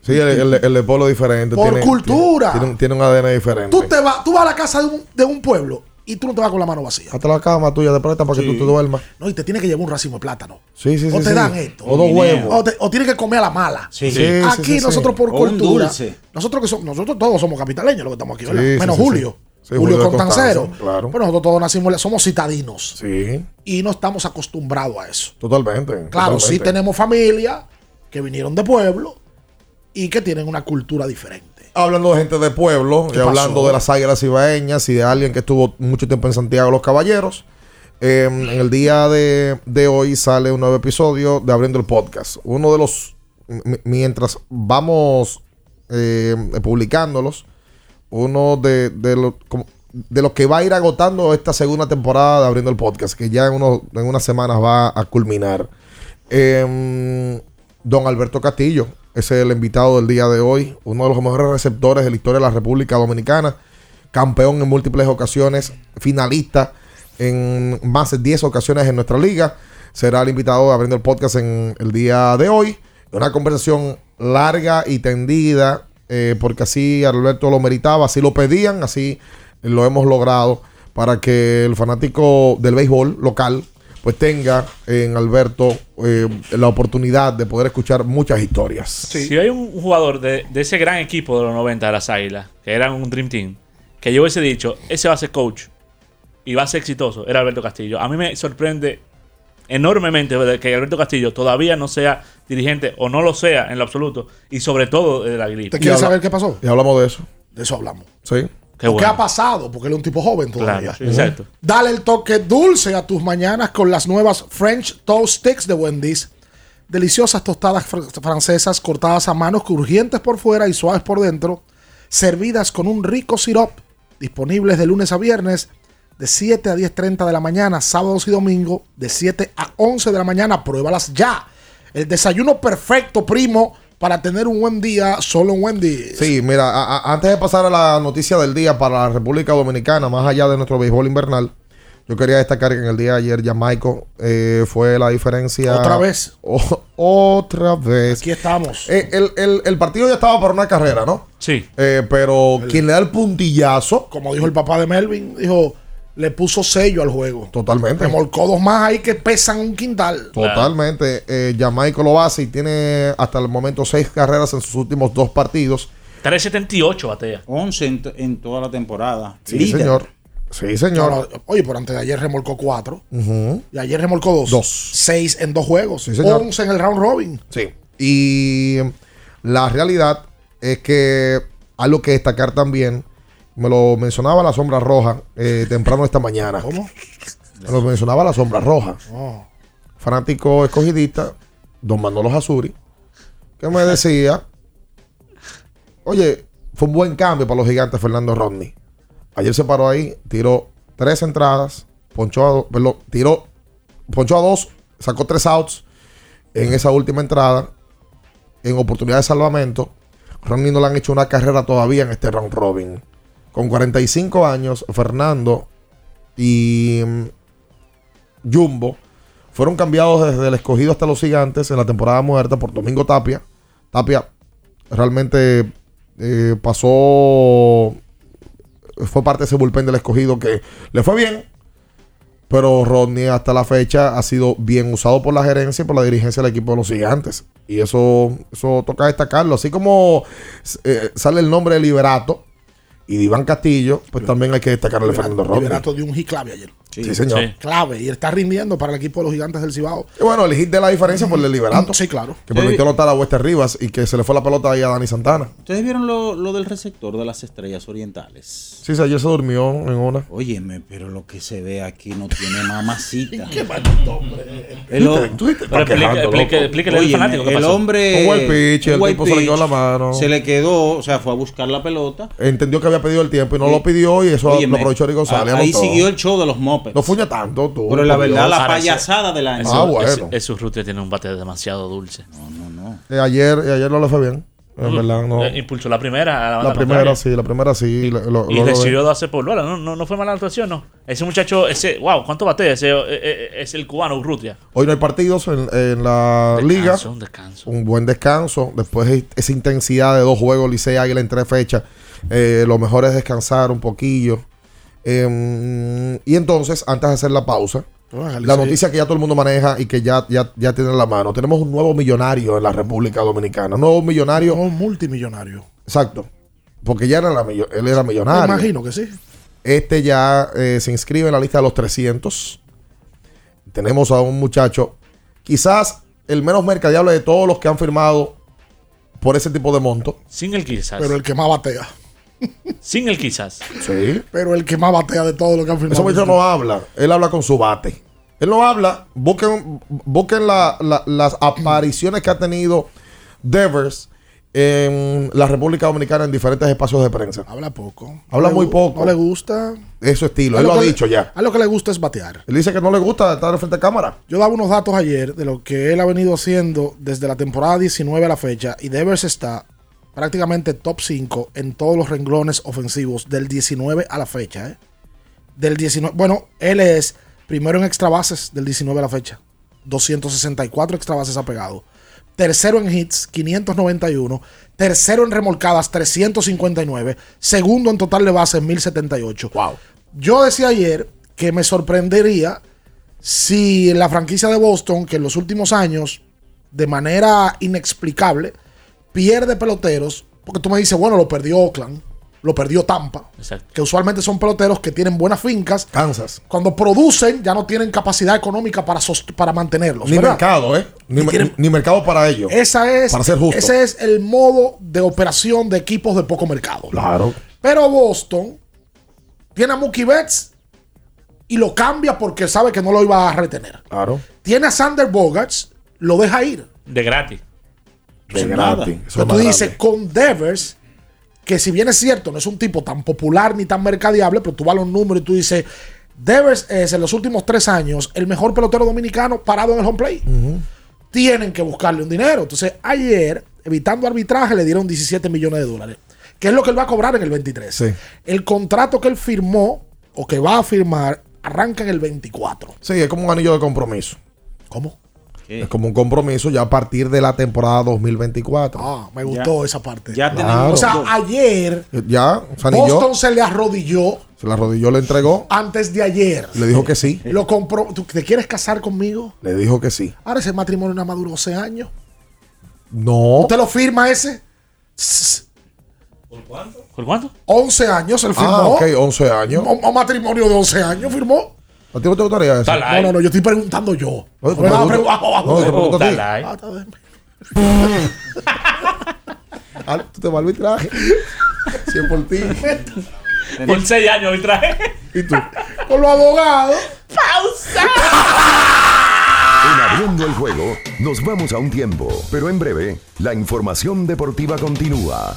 Sí, el, el, el de pueblo diferente.
Por cultura.
Tiene, un- tiene un ADN diferente.
Tú, te vas, tú vas a la casa de un, de un pueblo y tú no te vas con la mano vacía.
Hasta la cama tuya de plata para que tú te duermas.
No, y te tiene que llevar un racimo de plátano.
Sí, sí, sí.
o te
sí.
dan esto.
O dos huevos.
O, te- o tienes que comer a la mala.
Sí, sí,
Aquí
sí, sí,
nosotros
sí.
por
O
cultura.
dulce.
Nosotros que somos, nosotros todos somos capitaleños, lo que estamos aquí, ¿verdad?
Sí, sí,
Menos
sí,
Julio.
Sí.
Julio,
Julio. Constanza, claro.
Pero nosotros todos nacimos, somos citadinos.
Sí,
Y no estamos acostumbrados a eso.
totalmente.
Claro,
totalmente.
sí tenemos familia que vinieron de pueblo y que tienen una cultura diferente.
Hablando de gente de pueblo, y
¿Qué
hablando de las águilas ibaeñas y de alguien que estuvo mucho tiempo en Santiago Los Caballeros, eh, en el día de, de hoy sale un nuevo episodio de Abriendo el Podcast. Uno de los, mientras vamos eh, publicándolos, uno de, de, los, de los que va a ir agotando esta segunda temporada de Abriendo el Podcast, que ya en, uno- en unas semanas va a culminar. Eh, don Alberto Castillo es el invitado del día de hoy, uno de los mejores receptores de la historia de la República Dominicana, campeón en múltiples ocasiones, finalista en más de 10 ocasiones en nuestra liga. Será el invitado de abriendo el podcast en el día de hoy. Una conversación larga y tendida, eh, porque así Alberto lo meritaba, así lo pedían, así lo hemos logrado para que el fanático del béisbol local pues tenga en Alberto eh, la oportunidad de poder escuchar muchas historias.
Si hay un jugador de, de ese gran equipo de los 90 de las Águilas, que eran un Dream Team, que yo hubiese dicho, ese va a ser coach y va a ser exitoso, era Alberto Castillo. A mí me sorprende enormemente que Alberto Castillo todavía no sea dirigente o no lo sea en lo absoluto y sobre todo de la gripe.
¿Te quieres saber qué pasó?
Y hablamos de eso.
De eso hablamos.
Sí.
Qué bueno.
ha pasado, porque él es un tipo joven todavía.
Claro, exacto.
Dale el toque dulce a tus mañanas con las nuevas French Toast Sticks de Wendy's. Deliciosas tostadas fr- francesas cortadas a mano, crujientes por fuera y suaves por dentro, servidas con un rico sirop, disponibles de lunes a viernes de 7 a 10.30 de la mañana, sábados y domingo de 7 a 11 de la mañana. Pruébalas ya. El desayuno perfecto, primo, para tener un buen día solo en Wendy's.
Sí, mira, a- a- antes de pasar a la noticia del día para la República Dominicana, más allá de nuestro béisbol invernal, yo quería destacar que en el día de ayer Jamaico eh, fue la diferencia.
Otra vez.
O- otra vez.
Aquí estamos.
Eh, el, el- el partido ya estaba para una carrera, ¿no?
Sí.
Eh, pero quien le da el puntillazo.
Como dijo el papá de Melvin, dijo, le puso sello al juego.
Totalmente.
Remolcó dos más ahí que pesan un quintal.
Totalmente. Eh, Jamaico lo hace y tiene hasta el momento seis carreras en sus últimos dos partidos.
378 batea.
11 en, toda la temporada.
Sí,
Líder.
señor. Sí, señor.
No, oye, por antes de ayer remolcó cuatro.
Ujú.
Y ayer remolcó dos.
Dos.
Seis en dos juegos.
Sí, señor.
Once en el round robin.
Sí. Y la realidad es que algo que destacar también, me lo mencionaba la sombra roja eh, temprano esta mañana.
¿Cómo?
Me lo mencionaba la sombra roja.
Oh.
Fanático escogidista, don Manolo Azuri, que me decía, oye, fue un buen cambio para los gigantes Fernando Rodney. Ayer se paró ahí, tiró tres entradas, ponchó a perdón, tiró, ponchó a dos, sacó tres outs en esa última entrada, en oportunidad de salvamento. Rodney no le han hecho una carrera todavía en este round robin. Con 45 años, Fernando y mm, Jumbo fueron cambiados desde el escogido hasta los gigantes en la temporada muerta por Domingo Tapia. Tapia realmente eh, pasó, fue parte de ese bullpen del escogido que le fue bien, pero Rodney hasta la fecha ha sido bien usado por la gerencia y por la dirigencia del equipo de los gigantes. Y eso, eso toca destacarlo. Así como eh, sale el nombre de Liberato y de Iván Castillo, pues también hay que destacar el Fernando.
Liberato dio un ayer.
Sí, señor. Sí.
Clave. Y está rindiendo para el equipo de los gigantes del Cibao.
Y bueno, el hit de la diferencia fue el Liberato.
Sí, claro.
Que permitió anotar a Wester Rivas y que se le fue la pelota ahí a Dani Santana.
¿Ustedes vieron lo, lo del receptor de las estrellas orientales?
Sí, ayer se durmió en una.
Óyeme, pero lo que se ve aquí no tiene *laughs* mamacita.
Qué maldito hombre.
El,
Tú
Pero explique- explique- explíquele al
Óyeme,
fanático qué
el hombre.
Un pitch, el tipo se le quedó la mano.
Se le quedó, o sea, fue a buscar la pelota.
Entendió que había pedido el tiempo y no lo pidió y eso
Óyeme,
lo aprovechó Eric González.
Ahí siguió el show de los
No fuña tanto tú.
Pero la verdad, la payasada del año.
Ah, bueno.
ese Urrutia tiene un bate demasiado dulce.
Eh, ayer, eh, ayer no le fue bien. En verdad, no.
Eh, Impulsó la primera. a la
La primera
contraria.
sí, la primera sí. lo- lo-
Y
lo- lo-
decidió darse por. No, no, no fue mala actuación, no. Ese muchacho, ese, wow, ¿cuánto batea? Ese es el cubano Urrutia.
Hoy no hay partidos en, en la liga.
Descanso, un descanso.
Un buen descanso. Después de esa intensidad de dos juegos, Licey Águila en tres fechas. eh, lo mejor es descansar un poquillo. Eh, y entonces, antes de hacer la pausa,
Ah,
la noticia que ya todo el mundo maneja y que ya, ya, ya tiene en la mano. Tenemos un nuevo millonario en la República Dominicana. Un nuevo millonario.
Un multimillonario.
Exacto. Porque ya era la él era
Me
millonario.
imagino que sí.
Este ya eh, se inscribe en la lista de los 300. Tenemos a un muchacho, quizás el menos mercadiable de todos los que han firmado por ese tipo de monto.
Sin el quizás.
Pero el que más batea.
Sin el quizás.
Sí.
Pero el que más batea de todo lo que han firmado.
Ese muchacho no habla, él habla con su bate. Él no habla, busquen, busquen la- la- las apariciones que ha tenido Devers en la República Dominicana en diferentes espacios de prensa.
Habla poco.
Habla
No
muy poco.
No le gusta.
Es su estilo,
A
él lo ha
le-
dicho ya.
A lo que le gusta es batear.
Él dice que no le gusta estar frente a cámara.
Yo daba unos datos ayer de lo que él ha venido haciendo desde la temporada 19 a la fecha y Devers está prácticamente top 5 en todos los renglones ofensivos del 19 a la fecha. ¿eh? Del 19, bueno, él es primero en extra bases del 19 a la fecha. 264 extra bases ha pegado. Tercero en hits, 591. Tercero en remolcadas, 359. Segundo en total de bases, 1078.
Wow.
Yo decía ayer que me sorprendería si la franquicia de Boston, que en los últimos años, de manera inexplicable, pierde peloteros, porque tú me dices, bueno, lo perdió Oakland, lo perdió Tampa,
Exacto.
que usualmente son peloteros que tienen buenas fincas.
Kansas.
Cuando producen, ya no tienen capacidad económica para, para mantenerlos.
Ni
¿verdad?
mercado, ¿eh? Ni,
tienen-
ni mercado para ellos.
Esa es,
Para ser justo.
Ese es el modo de operación de equipos de poco mercado.
Claro.
Pero Boston tiene a Mookie Betts y lo cambia porque sabe que no lo iba a retener.
Claro.
Tiene a Sander Bogarts, lo deja ir.
De gratis.
De
Sin
gratis.
nada.
Eso es
Pero tú dices,
grande.
con Devers, que si bien es cierto, no es un tipo tan popular ni tan mercadiable, pero tú vas a los números y tú dices, Devers es en los últimos tres años el mejor pelotero dominicano parado en el home play. Tienen que buscarle un dinero. Entonces, ayer, evitando arbitraje, le dieron 17 millones de dólares. Que es lo que él va a cobrar en el 23.
Sí.
El contrato que él firmó o que va a firmar arranca en el 24.
Sí, es como un anillo de compromiso.
¿Cómo?
Es como un compromiso ya a partir de la temporada 2024.
Ah, me gustó esa parte.
Ya
Claro.
tenemos.
O sea, ayer
Ya, se anilló,
Boston se le arrodilló
se la rodilló, le entregó,
antes de ayer.
le dijo que sí.
Lo compró. ¿Tú te quieres casar conmigo?
Le dijo que sí.
Ahora ese matrimonio nada más duró 11 años.
No.
¿Usted lo firma ese?
¿Por cuánto?
11 años él firmó.
Ah, ok, 11 años.
Un, un matrimonio de 11 años firmó.
¿A ti no te gustaría eso?
Está
No, no, no, yo estoy preguntando yo.
Oye,
No ah,
te pregunto a ti.
Ah, está bien.
Ah, Tú te vas al arbitraje. Si es por ti.
Por seis años hoy traje.
¿Y tú?
Con los abogados.
En abriendo el juego, nos vamos a un tiempo, pero en breve, la información deportiva continúa.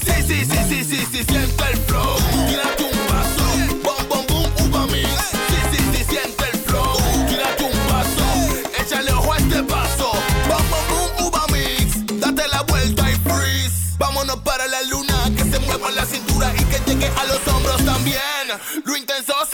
Sí, sí, sí, sí, sí, sí, siente el flow. Tírate un paso. Bom, bom, boom, uva mix. Sí, sí, sí, siente el flow. Tírate un paso. Échale ojo a este paso. Bom, bom, boom, uva mix. Date la vuelta y freeze. Vámonos para la luna. Que se mueva la cintura y que llegue a los hombros también. Lo intenso sabe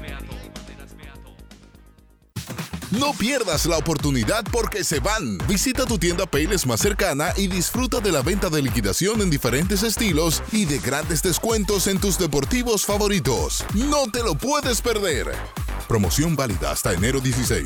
No pierdas la oportunidad porque se van. Visita tu tienda Payless más cercana y disfruta de la venta de liquidación en diferentes estilos y de grandes descuentos en tus deportivos favoritos. No te lo puedes perder. Promoción válida hasta enero 16.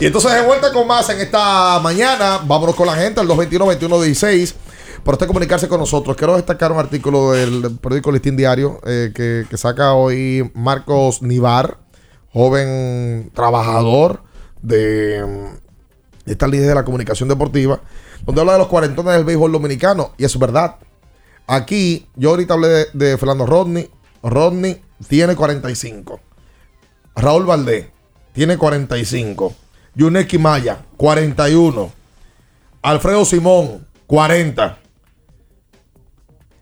Y entonces de vuelta con más en esta mañana. Vámonos con la gente al 221-2116. Por usted comunicarse con nosotros. Quiero destacar un artículo del periódico Listín Diario eh, que, saca hoy Marcos Nivar, joven trabajador de, de esta línea de la comunicación deportiva, donde habla de los cuarentones del béisbol dominicano. Y es verdad. Aquí, yo ahorita hablé de, de Fernando Rodney. Rodney tiene 45. Raúl Valdés tiene 45. Yuneki Maya, 41. Alfredo Simón, 40.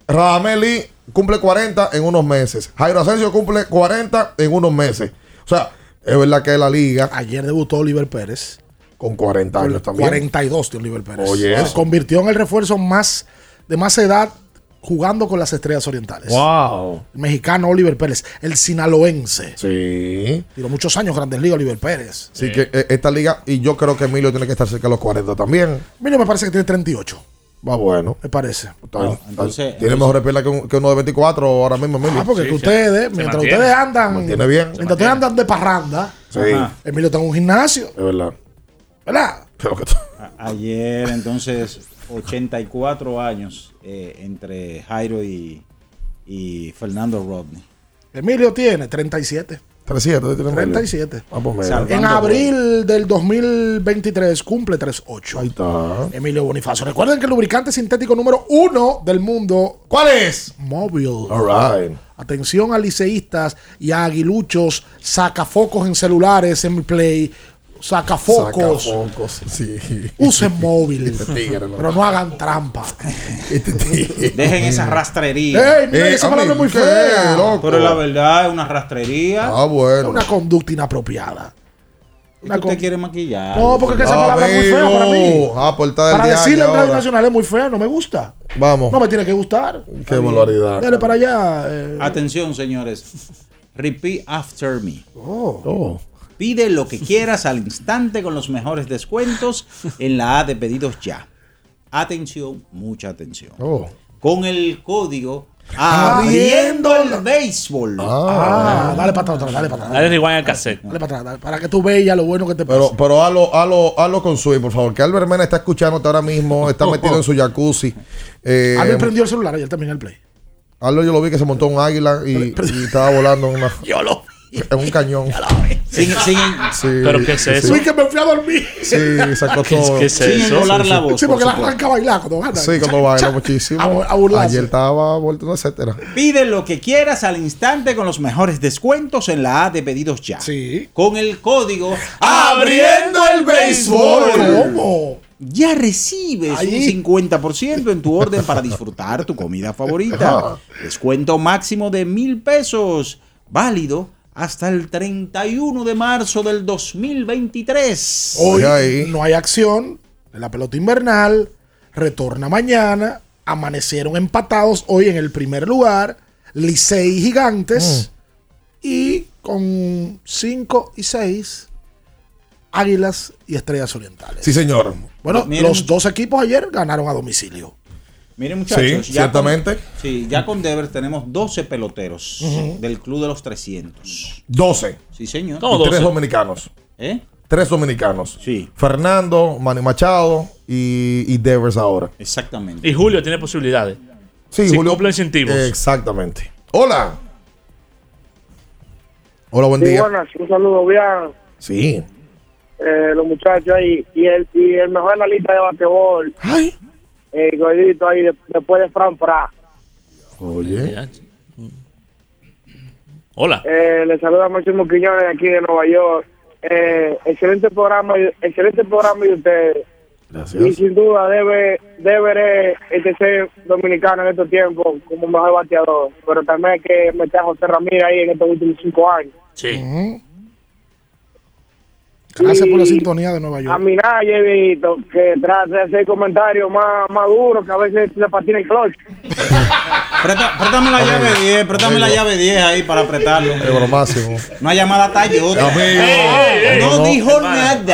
Radameli cumple 40 en unos meses. Jairo Asensio cumple 40 en unos meses. O sea, es verdad que la liga.
Ayer debutó Oliver Pérez.
Con 40 años también.
42 de Oliver Pérez.
Oye,
Se convirtió en el refuerzo más de más edad jugando con las estrellas orientales.
Wow.
El mexicano Oliver Pérez, el sinaloense.
Sí.
Digo, muchos años Grandes Ligas Oliver Pérez.
Así que eh, esta liga, y yo creo que Emilio tiene que estar cerca de los 40 también.
Mira, me parece que tiene 38.
Va bueno.
Me parece.
Está bien.
entonces-
tiene mejores piernas que, un- que uno de 24 ahora mismo, Emilio.
Ah, porque que ustedes, mientras
mantiene.
ustedes andan,
Mantiene bien.
mientras ustedes andan de parranda,
Sí.
Emilio está en un gimnasio,
Es verdad.
¿verdad?
Creo que
A- Ayer, entonces, 84 años eh, entre Jairo y, y Fernando Rodney.
Emilio tiene 37.
37, tiene Emilio.
37.
Ah, pues mira.
Salvando
En abril del 2023 cumple 38.
Ahí está.
Emilio Bonifacio. Recuerden que el lubricante sintético número uno del mundo.
¿Cuál es?
Móvil.
All right.
Atención a liceístas y a aguiluchos, sacafocos en celulares, en play, sacafocos.
Sacafocos, sí. *laughs*
Usen móvil.
Este tigre, ¿no?
pero no hagan trampa.
Este tigre.
Dejen esa rastrería.
Ey, mira
Eh,
esa palabra
mí,
es muy
¿qué,
fea.
loco?
Pero la verdad es una rastrería.
Ah, bueno.
Una conducta inapropiada.
Usted quiere maquillar.
No, porque es que esa palabra es muy fea para mí.
Ah, portada del
Para decirle en Radio. Nacional es muy fea, no me gusta.
Vamos.
No me tiene que gustar.
Qué barbaridad.
Dale para allá. eh.
Atención, señores. Repeat after me.
Oh.
Oh.
Pide lo que quieras al instante con los mejores descuentos en la A de pedidos ya. Atención, mucha atención.
Oh.
Con el código Abriendo el Béisbol.
Ah, dale para atrás, dale para atrás.
Dale rewind al cassette.
Dale para atrás, dale, para que tú veas lo bueno que te pasa.
Pero, pero hazlo, hazlo, hazlo con Sui, por favor. Que Albert Mena está escuchándote ahora mismo, está *laughs* metido en su jacuzzi. Eh,
Albert prendió el celular ayer también el play.
Albert yo lo vi que se montó un águila y, y estaba volando en, una, *laughs*
Yo lo *laughs*
en un cañón.
Siguen,
Sí,
¿Pero qué es
sí,
eso?
Fui que me fui a dormir.
Sí, sacó
¿Qué,
todo.
qué es eso?
volar la voz.
Sí,
por
porque la
supuesto.
arranca a bailar cuando gana.
Sí, cuando baila muchísimo.
A, a.
Ayer estaba vuelto, etcétera.
Pide lo que quieras al instante con los mejores descuentos en la A de pedidos ya.
Sí.
Con el código
Abriendo el béisbol. ¿Cómo?
Ya recibes
Ahí.
un 50% en tu orden para *laughs* disfrutar tu comida favorita. Descuento máximo de mil pesos. Válido hasta el 31 de marzo del 2023.
Hoy
ahí.
no hay acción en la pelota invernal. Retorna mañana. Amanecieron empatados hoy en el primer lugar. Licey Gigantes. Y con 5 y 6, Águilas y Estrellas Orientales.
Sí, señor.
Bueno,
Miren-
los dos equipos ayer ganaron a domicilio.
Miren muchachos,
Sí,
ya
ciertamente.
Con, sí, ya con Devers tenemos 12 peloteros del Club de los 300.
12.
Sí, señor.
No.
Y tres
12.
dominicanos.
¿Eh?
Tres dominicanos.
Sí,
Fernando, Manny Machado y, y Devers ahora.
exactamente.
Y Julio tiene posibilidades.
Sí,
Si
Julio.
cumple incentivos.
Exactamente. Hola. Hola, buen
Sí,
día.
buenas, un saludo bien.
Sí.
Eh, los muchachos ahí. Y el, y el mejor en la lista de basquetbol,
Ay.
El gordito ahí, de- después de Fran Fra.
Oye.
Hola.
Eh, le saluda Máximo Quiñones de aquí de Nueva York. Eh, excelente programa, excelente programa de ustedes. Y
Gracias.
sin duda debe debe este ser dominicano en estos tiempos como mejor bateador. Pero también hay que meter a José Ramírez ahí en estos últimos cinco años.
Sí.
Gracias
Y
por la sintonía de Nueva
A
York.
mí nadie, viejito, que trate de hacer comentarios más, más duros que a veces le patina el clutch. *laughs*
Préstame la llave 10, préstame la llave 10 ahí para apretarlo.
Es lo máximo.
Una llamada Tayota.
Amigo.
No dijo nada.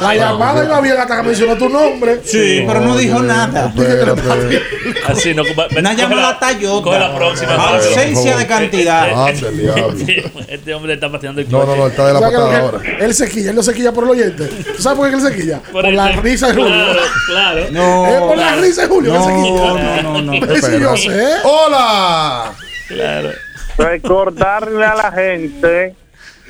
La llamada iba bien hasta que mencionó tu nombre.
Sí, pero no dijo nada.
Así no.
Una llamada Tayota.
Coge la próxima.
Ausencia de cantidad.
Diablo. *laughs*
Este hombre está pateando el
No, no, no, está de la patada ahora.
Él se quilla, él no se quilla por el oyente. ¿Tú sabes por qué él se quilla? Por,
el-
la risa de Julio.
Claro, claro.
No.
Es por la risa de Julio que él se
No,
quilla.
no, no, no.
Sí, yo sé.
Hola.
Claro.
Recordarle a la gente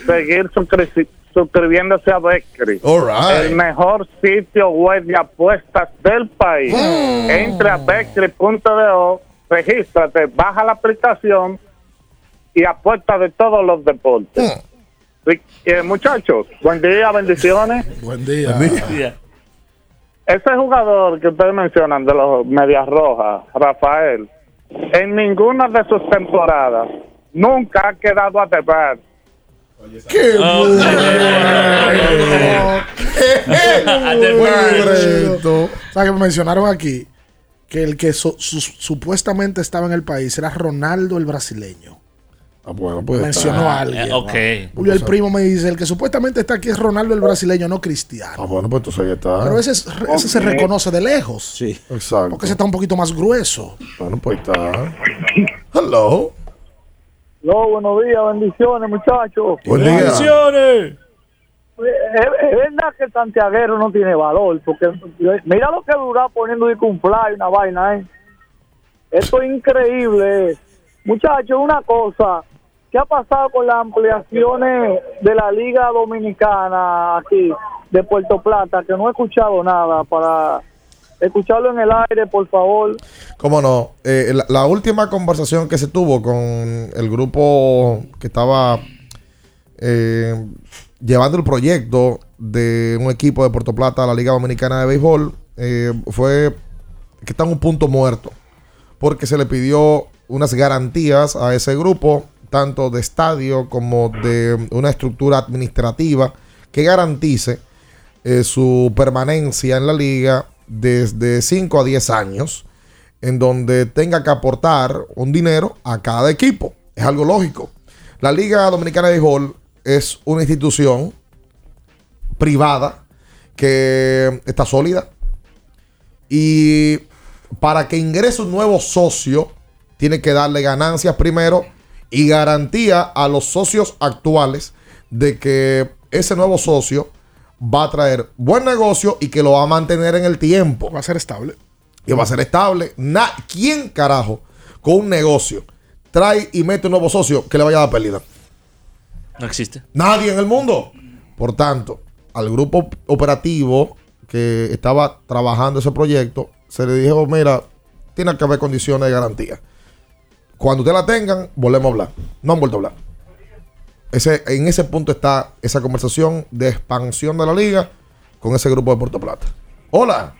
seguir suscri- suscribiéndose a.
All right.
El mejor sitio web de apuestas del país. Entra a beckery.do, regístrate, baja la aplicación y apuesta de todos los deportes. Eh, muchachos, buen día, bendiciones.
Buen día.
Ya.
ese jugador que ustedes mencionan de los Medias Rojas, Rafael, en ninguna de sus temporadas nunca ha quedado a deber.
¡Qué
bueno!
¿Sabes que me mencionaron aquí? Que el que su- supuestamente estaba en el país era Ronaldo el brasileño.
Ah, bueno, pues.
Mencionó a alguien.
Eh, ok.
Julio, el primo me dice, el que supuestamente está aquí es Ronaldo el brasileño, no Cristiano.
Ah, bueno, pues entonces ahí está.
Pero ese, es- ese se reconoce de lejos.
Sí.
Exacto.
Porque ese está un poquito más grueso.
Bueno, pues ahí está. Hello.
No, buenos días, bendiciones, muchachos.
Buen día.
¡Bendiciones!
Es, verdad que el santiaguero no tiene valor, porque mira lo que dura poniendo de fly, una vaina, ¿eh? Esto es increíble. Muchachos, una cosa, ¿qué ha pasado con las ampliaciones de la Liga Dominicana aquí, de Puerto Plata? Que no he escuchado nada para escucharlo en el aire, por favor.
¿Cómo no? Eh, la, última conversación que se tuvo con el grupo que estaba eh, llevando el proyecto de un equipo de Puerto Plata a la Liga Dominicana de Béisbol eh, fue que está en un punto muerto. Porque se le pidió unas garantías a ese grupo, tanto de estadio como de una estructura administrativa que garantice eh, su permanencia en la liga desde 5 a 10 años, en donde tenga que aportar un dinero a cada equipo. Es algo lógico. La Liga Dominicana de Béisbol es una institución privada que está sólida y para que ingrese un nuevo socio tiene que darle ganancias primero y garantía a los socios actuales de que ese nuevo socio va a traer buen negocio y que lo va a mantener en el tiempo.
Va a ser estable.
Y va a ser estable. Na- ¿Quién carajo con un negocio trae y mete un nuevo socio que le vaya a dar pérdida?
No existe.
Nadie en el mundo. Por tanto, al grupo operativo que estaba trabajando ese proyecto, se le dijo, mira, tiene que haber condiciones de garantía. Cuando ustedes la tengan, volvemos a hablar. No han vuelto a hablar. Ese, en ese punto está esa conversación de expansión de la liga con ese grupo de Puerto Plata. Hola.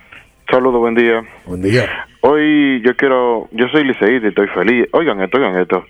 Saludos, buen día.
Buen día.
Hoy yo quiero, yo soy liceísta y estoy feliz. Oigan esto, oigan esto.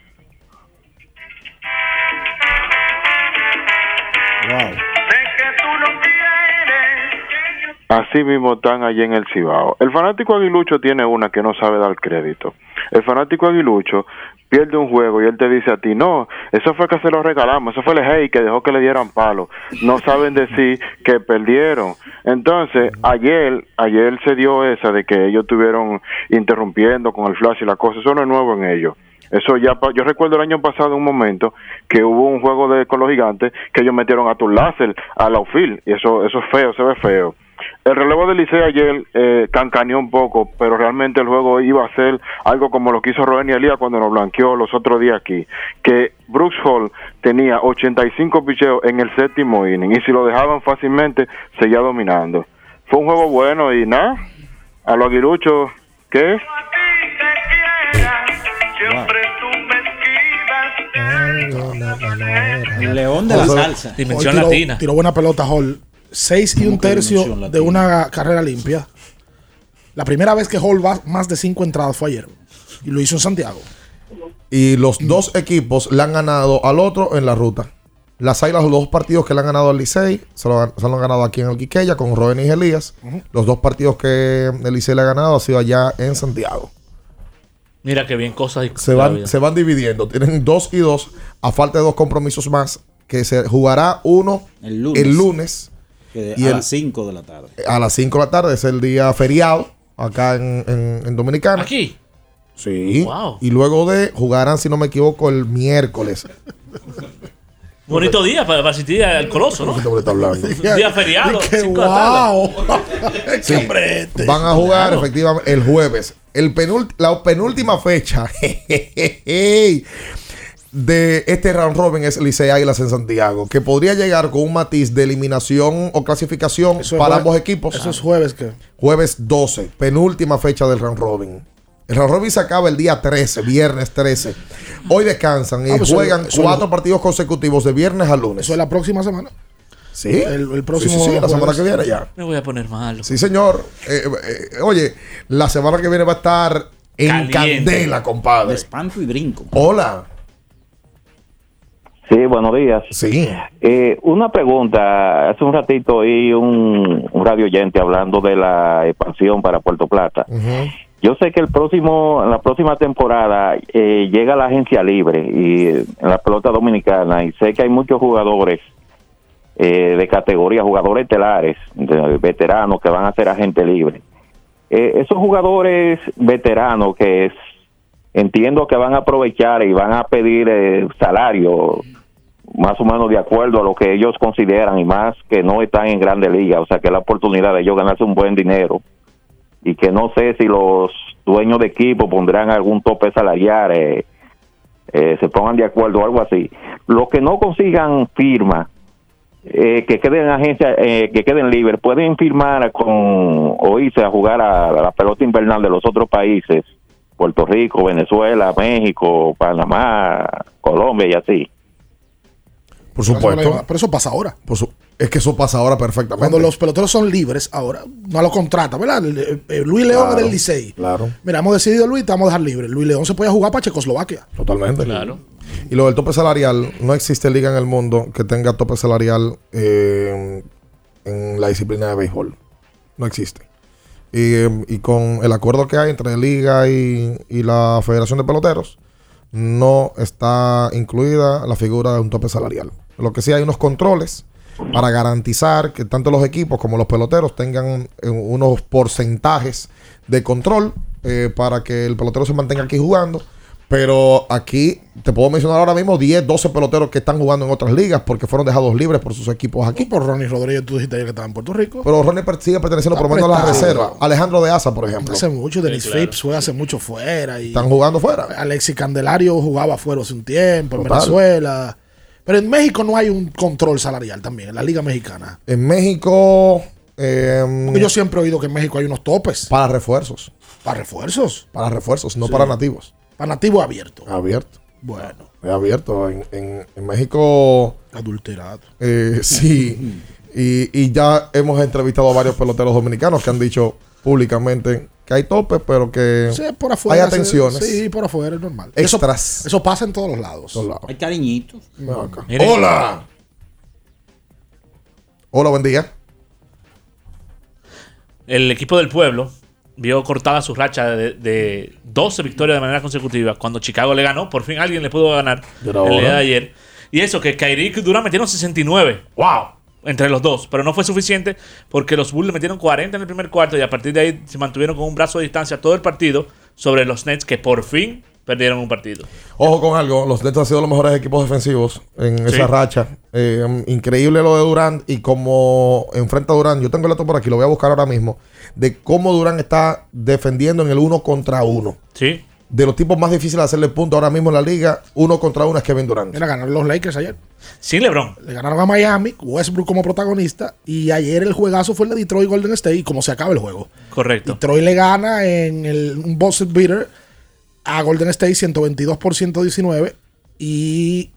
Así mismo están allí en el Cibao. El fanático aguilucho tiene una que no sabe dar crédito. El fanático aguilucho pierde un juego y él te dice a ti, no, eso fue que se lo regalamos, eso fue el hey que dejó que le dieran palo. No saben decir que perdieron. Entonces, ayer, ayer se dio esa de que ellos estuvieron interrumpiendo con el flash y la cosa, eso no es nuevo en ellos. Eso ya, yo recuerdo el año pasado un momento que hubo un juego de con los gigantes que ellos metieron a tu láser al outfield y eso, eso es feo, se ve feo. El relevo del Liceo ayer eh, cancaneó un poco, pero realmente el juego iba a ser algo como lo que hizo Roeni Elías cuando nos blanqueó los otros días aquí. Que Brooks Hall tenía 85 picheos en el séptimo inning y si lo dejaban fácilmente seguía dominando. Fue un juego bueno y nada, a los aguiluchos, ¿qué?
El león de la salsa.
Dimensión
tiró-
latina.
Tiró buena pelota Hall. Seis y un tercio de una carrera limpia. La primera vez que Hall va más de cinco entradas fue ayer. Y lo hizo en Santiago.
Y los dos equipos le han ganado al otro en la ruta. Las Águilas, los dos partidos que le han ganado al Licey, se lo, han- se lo han ganado aquí en el Quiqueya con Robin y Elías. Los dos partidos que el Licey le ha ganado ha sido allá en Santiago.
Mira qué bien cosas y
Se van, se van dividiendo. Tienen dos y dos, a falta de dos compromisos más, que se jugará uno
El lunes.
el lunes
Que
Y
a
el-
las 5 de la tarde.
a las 5 de la tarde. Es el día feriado acá en, en- en Dominicana.
Aquí.
Sí.
Wow.
Y luego de jugarán, si no me equivoco, el miércoles.
Bonito día para, para asistir al Coloso, ¿no? *laughs* Día feriado.
Qué
cinco de la tarde.
wow. *laughs*
Sí.
Cambrete.
Van a jugar
Claro.
efectivamente el jueves. El penult- la penúltima fecha *laughs* de este round robin es Licey Águilas en Santiago, que podría llegar con un matiz de eliminación o clasificación
Eso
para ambos equipos.
Eso es jueves que.
Jueves 12, penúltima fecha del round robin. El round robin se acaba el día 13, viernes 13. Hoy descansan y
Ah, pues
juegan
eso-
cuatro partidos consecutivos de viernes a lunes.
Eso es la próxima semana.
Sí.
El, el próximo.
Sí, sí, sí, la semana que viene ya.
Me voy a poner malo.
Sí, señor. Eh, eh, oye, la semana que viene va a estar en
Caliente.
candela, compadre.
Espanto y brinco.
Hola.
Sí, buenos días.
Sí.
Eh, una pregunta. Hace un ratito oí un, un radio oyente hablando de la expansión para Puerto Plata. Yo sé que el próximo, en la próxima temporada eh, llega la agencia libre y eh, en la pelota dominicana y sé que hay muchos jugadores eh, de categoría, jugadores estelares, veteranos que van a ser agente libre. Eh, esos jugadores veteranos que es, entiendo que van a aprovechar y van a pedir eh, salario más o menos de acuerdo a lo que ellos consideran y más que no están en grandes ligas, o sea que la oportunidad de ellos ganarse un buen dinero y que no sé si los dueños de equipo pondrán algún tope salarial, eh, eh, se pongan de acuerdo o algo así. Los que no consigan firma, eh, que queden en agencia, eh, que queden libres, pueden firmar con o irse a jugar a, la pelota invernal de los otros países, Puerto Rico, Venezuela, México, Panamá, Colombia y así.
Por supuesto.
Pero eso pasa ahora.
Por su- es que eso pasa ahora perfectamente.
Cuando los peloteros son libres, ahora no lo contrata, ¿verdad? Luis León
Claro,
es del Licey.
Claro.
Mira, hemos decidido Luis, te vamos a dejar libre. Luis León se puede jugar para Checoslovaquia.
Totalmente.
Claro.
Y lo del tope salarial, no existe liga en el mundo que tenga tope salarial eh, en la disciplina de béisbol. No existe. Y, y con el acuerdo que hay entre liga y, y la Federación de Peloteros, no está incluida la figura de un tope salarial. Lo que sí hay unos controles para garantizar que tanto los equipos como los peloteros tengan eh, unos porcentajes de control eh, para que el pelotero se mantenga aquí jugando. Pero aquí te puedo mencionar ahora mismo 10, 12 peloteros que están jugando en otras ligas porque fueron dejados libres por sus equipos aquí.
Por Ronnie Rodríguez, tú dijiste ayer que estaba en Puerto Rico.
Pero Ronnie sigue perteneciendo por lo menos a la reserva. Alejandro de Asa, por ejemplo.
Hace mucho, Denis
claro.
Phipps fue hace mucho fuera. Y
Están jugando fuera.
Alexis Candelario jugaba fuera hace un tiempo, en. Venezuela. Pero en México no hay un control salarial también, en la Liga Mexicana.
En México. eh,
yo siempre he oído que en México hay unos topes.
Para refuerzos.
¿Para refuerzos?
Para refuerzos, no
Sí.
para nativos.
Para nativos abiertos.
Abierto.
Bueno.
Es abierto. En, en- en México.
Adulterado.
eh, *laughs* sí. *laughs* y, y ya hemos entrevistado a varios peloteros dominicanos que han dicho públicamente que hay topes, pero que
Sí, por afuera.
hay atenciones.
Sí, por afuera es normal.
Extras.
Eso, eso pasa en todos los lados.
Hay cariñitos.
Hola. Hola, buen día.
El equipo del pueblo vio cortada su racha de, de 12 victorias de manera consecutiva cuando Chicago le ganó. Por fin alguien le pudo ganar el día de ayer. Y eso, que Kyrie y Durant metieron 69. ¡Wow! Entre los dos. Pero no fue suficiente porque los Bulls le metieron 40 en el primer cuarto y a partir de ahí se mantuvieron con un brazo de distancia todo el partido sobre los Nets que por fin perdieron un partido.
Ojo con algo, los Nets han sido los mejores equipos defensivos en
Sí.
esa racha. Eh, increíble lo de Durant y cómo enfrenta a Durant. Yo tengo el dato por aquí, lo voy a buscar ahora mismo, de cómo Durant está defendiendo en el uno contra uno.
Sí.
De los tipos más difíciles de hacerle punto ahora mismo en la liga, uno contra uno es Kevin Durant.
Mira, ganaron los Lakers ayer.
Sin LeBron.
Le ganaron a Miami, Westbrook como protagonista. Y ayer el juegazo fue el de Detroit Golden State. Y como se acaba el juego.
Correcto.
Detroit le gana en el, un buzzer beater a Golden State 122 por 119. Y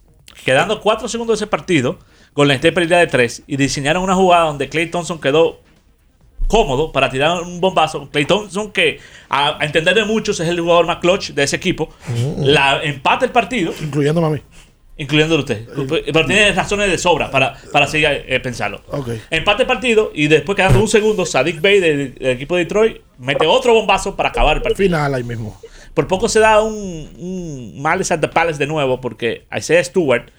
Quedando 4 segundos de ese partido, Golden State perdía de 3 y diseñaron una jugada donde Clay Thompson quedó cómodo para tirar un bombazo. Clay Thompson, que a, a entender de muchos es el jugador más clutch de ese equipo, la empata el partido.
Incluyéndome a mí.
Incluyéndolo usted. Pero tiene razones de sobra para, para seguir eh, pensarlo.
Ok.
Empate el partido y después quedando un segundo, Sadik Bey del, del equipo de Detroit mete otro bombazo para acabar el partido.
Final ahí mismo.
Por poco se da un, un Malice at the Palace de nuevo porque Isaiah Stewart,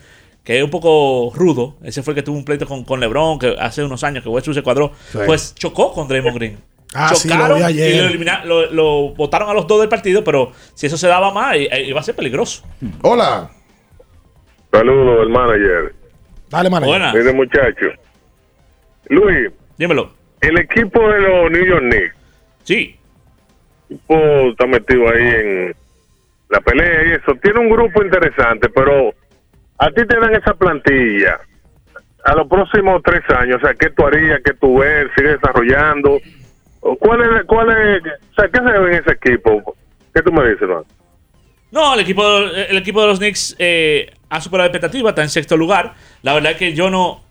que es un poco rudo, ese fue el que tuvo un pleito con, con LeBron que hace unos años que Westbrook se cuadró,
Sí.
pues chocó con Draymond Green.
Ah, sí, lo
Chocaron
ayer.
y lo, elimina- lo, lo botaron a los dos del partido, pero si eso se daba más, i- iba a ser peligroso.
Hola.
Saludos, el manager.
Dale, manager.
Buenas.
Mire, muchacho. Luis.
Dímelo.
El equipo de los New York Knicks.
Sí.
El equipo está metido ahí en la pelea y eso. Tiene un grupo interesante, pero a ti te dan esa plantilla a los próximos tres años. O sea, ¿qué tú harías? ¿Qué tú ves? ¿Sigue desarrollando? ¿O ¿Cuál es, cuál es, o sea, qué se ve en ese equipo? ¿Qué tú me dices, man?
No, el equipo, el equipo de los Knicks eh, ha superado la expectativa, está en sexto lugar. La verdad es que yo no,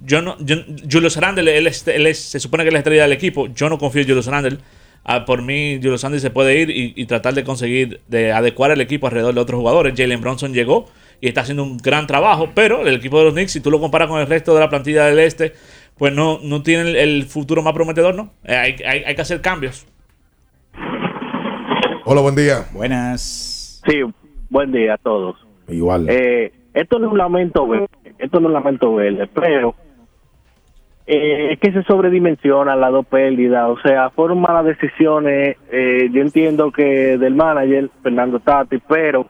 Yo no, yo, Julius Randle, él, es- él es- se supone que es la estrella del equipo. Yo no confío en Julius Randle. Ah, por mí, Julius Randle se puede ir y, y tratar de conseguir, de adecuar el equipo alrededor de otros jugadores. Jalen Bronson llegó y está haciendo un gran trabajo, pero el equipo de los Knicks, si tú lo comparas con el resto de la plantilla del este, pues no, no tiene el, el futuro más prometedor, ¿no? Eh, hay, hay- hay que hacer cambios.
Hola, buen día.
Buenas.
Sí, buen día a todos.
Igual.
Eh, esto no es un lamento verde, esto no es un lamento verde, pero eh, es que se sobredimensiona las dos pérdidas, o sea, fueron malas decisiones, eh, yo entiendo que del manager, Fernando Tati, pero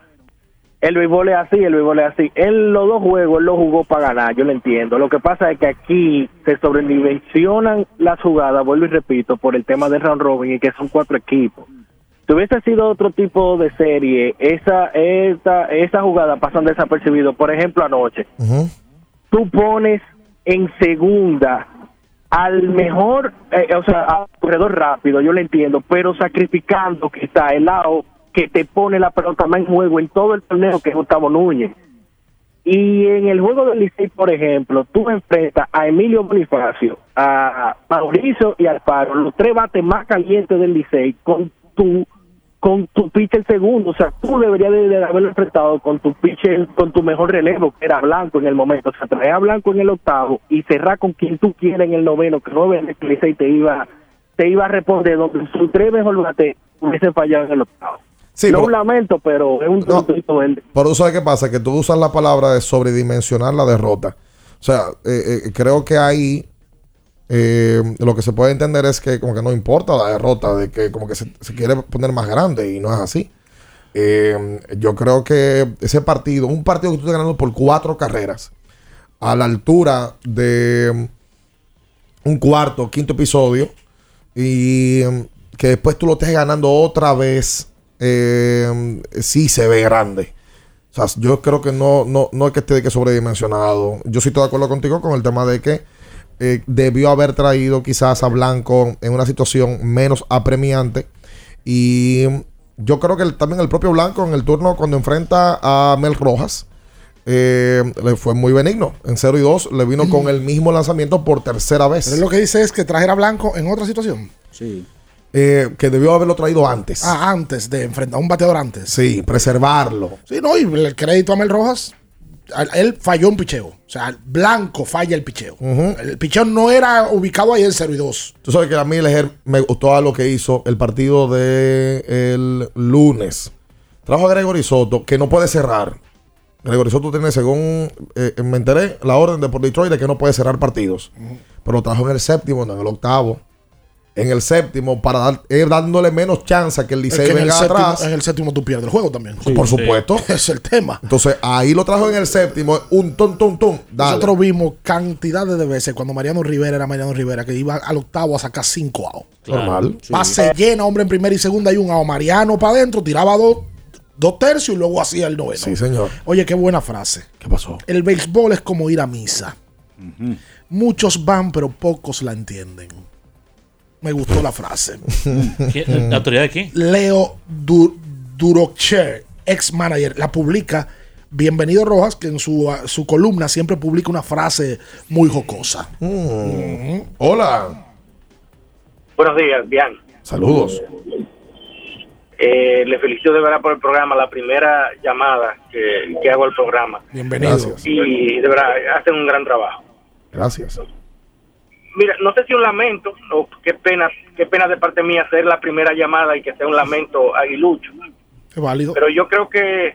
el béisbol es así, el béisbol es así. Él los dos juegos, él los jugó para ganar, yo lo entiendo. Lo que pasa es que aquí se sobredimensionan las jugadas, vuelvo y repito, por el tema del round robin y que son cuatro equipos. Si hubiese sido otro tipo de serie, esa, esa, esa jugada pasan desapercibido. Por ejemplo, anoche, tú pones en segunda al mejor, eh, o sea, al corredor rápido, yo lo entiendo, pero sacrificando que está el lado que te pone la pelota más en juego en todo el torneo, que es Gustavo Núñez. Y en el juego del Licey, por ejemplo, tú enfrentas a Emilio Bonifacio, a Mauricio y Alfaro, los tres bates más calientes del Licey, con tu con tu pitcher segundo, o sea, tú deberías de, haberlo enfrentado con tu pitcher, con tu mejor relevo, que era Blanco en el momento, o sea, traer a Blanco en el octavo y cerrar con quien tú quieras en el noveno, que el Licey te iba, te iba a responder, donde sus tres mejor bate hubiesen fallado en el octavo.
Sí,
no
pero-
un lamento, pero es un tontito verde.
Pero tú sabes qué pasa, que tú usas la palabra de sobredimensionar la derrota. O sea, eh, eh, creo que ahí eh, lo que se puede entender es que como que no importa la derrota, de que como que se, se quiere poner más grande y no es así. Yo creo que ese partido, un partido que tú estás ganando por cuatro carreras, a la altura de un cuarto, quinto episodio, y que después tú lo estés ganando otra vez, eh, sí se ve grande. O sea, yo creo que no, no, no es que esté de que sobredimensionado. Yo sí estoy de acuerdo contigo con el tema de que eh, debió haber traído quizás a Blanco en una situación menos apremiante. Y yo creo que el- también el propio Blanco en el turno cuando enfrenta a Mel Rojas eh, le fue muy benigno. En 0 y 2 le vino con el mismo lanzamiento por tercera vez.
Pero lo que dice es que trajera Blanco en otra situación.
Sí.
Eh, que debió haberlo traído antes.
Ah, antes de enfrentar a un bateador antes.
Sí, preservarlo.
Sí, no, y el crédito a Mel Rojas, él falló un picheo. O sea, Blanco falla el picheo. El picheo no era ubicado ahí en 0 y 2.
Tú sabes que a mí Lejer me gustó lo que hizo el partido de el lunes. Trajo a Gregory Soto, que no puede cerrar. Gregory Soto tiene, según eh, me enteré, la orden de por Detroit de que no puede cerrar partidos. Pero lo trajo en el séptimo, no en el octavo. En el séptimo, para dar, eh, dándole menos chance a que el
Es
Licey
que en el,
venga
séptimo,
atrás.
en el séptimo tú pierdes el juego también.
por supuesto. *laughs*
Es el tema.
Entonces, ahí lo trajo en el séptimo, un ton, ton, ton. Dale.
Nosotros vimos cantidades de veces cuando Mariano Rivera era Mariano Rivera, que iba al octavo a sacar cinco outs.
Normal.
Base llena, hombre en primera y segunda y un out. Mariano para adentro, tiraba dos, dos tercios y luego hacía el noveno.
Sí, señor.
Oye, qué buena frase.
¿Qué pasó?
El béisbol es como ir a misa. Muchos van, pero pocos la entienden. Me gustó la frase.
¿La autoridad de quién?
Leo Du- Durocher, ex manager, la publica. Bienvenido Rojas, que en su, su columna siempre publica una frase muy jocosa.
Mm. Hola.
Buenos días, bien.
Saludos.
Eh, le felicito de verdad por el programa, la primera llamada que, que hago al programa.
Bienvenido.
Gracias.
Y de verdad, hacen un gran trabajo.
Gracias.
Mira, no sé si un lamento, o qué pena, qué pena de parte mía hacer la primera llamada y que sea un lamento aguilucho.
Es válido.
Pero yo creo que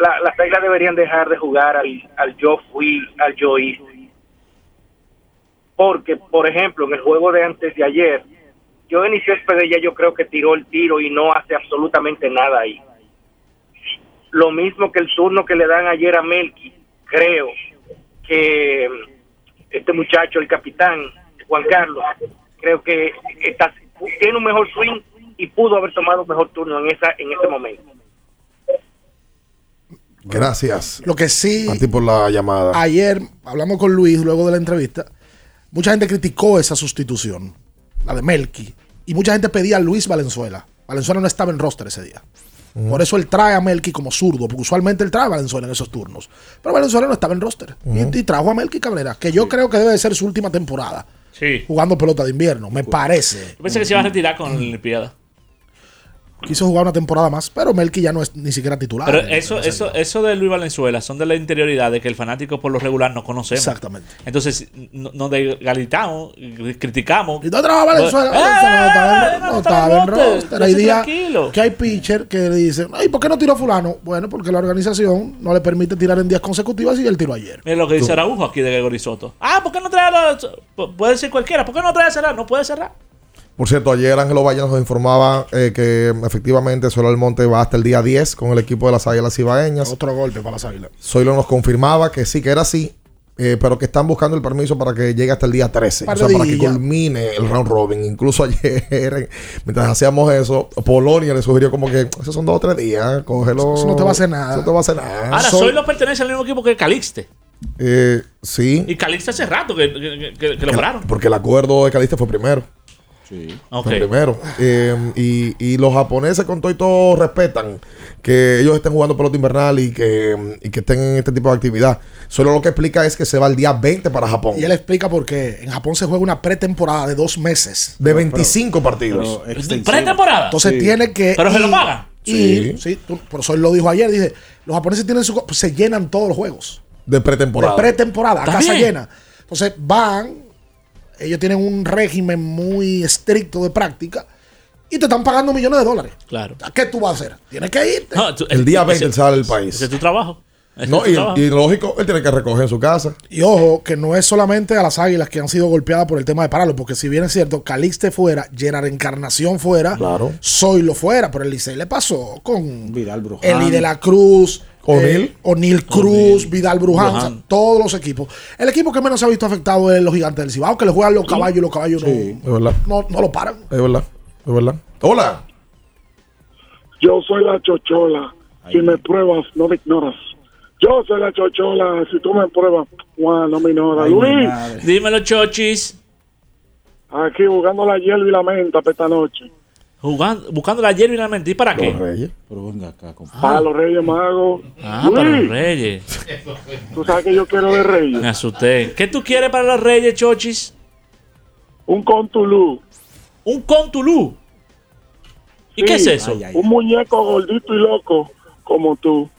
la- las águilas deberían dejar de jugar al, al yo fui, al yo hice. Porque, por ejemplo, en el juego de antes de ayer, yo inició Espedella, yo creo que tiró el tiro y no hace absolutamente nada ahí. Lo mismo que el turno que le dan ayer a Melqui, creo que este muchacho, el capitán Juan Carlos, creo que está, tiene un mejor swing y pudo haber tomado un mejor turno en esa en ese momento.
Gracias.
Lo que sí,
A ti por la llamada.
ayer, hablando con Luis luego de la entrevista, mucha gente criticó esa sustitución, la de Melqui, y mucha gente pedía a Luis Valenzuela. Valenzuela no estaba en roster ese día. Por eso él trae a Melky como zurdo, porque usualmente él trae a Valenzuela en esos turnos. Pero Valenzuela no estaba en roster. Y- trajo a Melky Cabrera, que yo creo que debe de ser su última temporada
Sí.
jugando pelota de invierno, me parece.
Yo pensé que se iba a retirar con la Olimpiada.
Quiso jugar una temporada más, pero Melky ya no es ni siquiera titular.
Pero eso, eso, eso de Luis Valenzuela son de la interioridad de que el fanático por lo regular no conocemos.
Exactamente.
Entonces, no- nos desgalitamos, criticamos.
¿Y dónde trabaja Valenzuela?
¡Eh!
Valenzuela no no estaba en roster. Hay días que hay pitcher que le dicen, ay, ¿por qué no tiró fulano? Bueno, porque la organización no le permite tirar en días consecutivos y él tiró ayer.
Mira lo que dice Araujo aquí de Gregory Soto. Ah, ¿por qué no trae a los- pu- Puede ser cualquiera. ¿Por qué no trae a cerrar? No puede cerrar.
Por cierto, ayer Ángelo Valle nos informaba eh, que efectivamente Solar Monte va hasta el día 10 con el equipo de las Águilas Ibaeñas.
Otro golpe para las águilas.
Zoilo nos confirmaba que sí, que era así, eh, pero que están buscando el permiso para que llegue hasta el día 13.
Par
O sea, para que culmine el round robin. Incluso *laughs* ayer, mientras hacíamos eso, Polonia le sugirió como que esos son dos o tres días, cógelo.
Eso no te va a hacer nada.
Eso no te va a hacer nada.
Ahora,
Sol-
Zoilo pertenece al mismo equipo que Calixte.
eh, sí,
Y Calixte hace rato que, que, que- que lo pararon.
porque el acuerdo de Calista fue primero.
Sí.
Primero. Eh, y, y los japoneses con todo y todo respetan que ellos estén jugando pelota invernal y que, y que estén en este tipo de actividad. Solo lo que explica es que se va el día 20 para Japón.
Y él explica por qué. En Japón se juega una pretemporada de dos meses.
De 25 partidos.
¿Pretemporada?
Entonces
Sí.
tiene que.
¿Pero se lo?
Y,
Sí.
sí, tú- por eso él lo dijo ayer. Dice: Los japoneses tienen su. pues, se llenan todos los juegos.
De pretemporada.
De pretemporada, a casa llena. Entonces van, ellos tienen un régimen muy estricto de práctica y te están pagando millones de dólares.
Claro.
¿A ¿Qué tú vas a hacer? Tienes que irte.
No, tú-
el día
ese-
20 él sale del país.
Ese es tu trabajo. Ese
No,
tu
y,
trabajo.
y lógico, él tiene que recoger en su casa.
Y ojo, que no es solamente a las águilas que han sido golpeadas por el tema de pararlo, porque si bien es cierto, Calixte fuera, Gerard Encarnación fuera,
Claro.
Zoilo fuera, pero el Licey le pasó con
Vidal Bruján.
Eli de la Cruz,
O'Neal.
eh, O'Neal Cruz, Vidal Bruján,
Bruján.
o sea, todos los equipos. El equipo que menos se ha visto afectado es los gigantes del Cibao, que le juegan los caballos y los caballos
Es verdad.
no, no, no lo paran.
Es verdad. Es verdad. Hola.
Yo soy la chochola. Si me pruebas, no me ignoras. Yo soy la chochola. Si tú me pruebas, guau, no me ignoras.
Ay,
Luis.
Dímelo, Chochis.
aquí jugando la hierba y la menta para esta noche.
Jugando, buscando la hierba y la mentira. ¿Y para qué?
Los Reyes.
Pero venga acá, compadre.
Para los Reyes Magos.
Ah, para los reyes.
tú sabes que yo quiero de Reyes.
Me asusté. ¿Qué tú quieres para los reyes, Chochis?
Un contulú.
Un contulú. ¿Y qué es
Sí.
eso?
Ay, ay,
Un muñeco gordito y loco como tú. *laughs*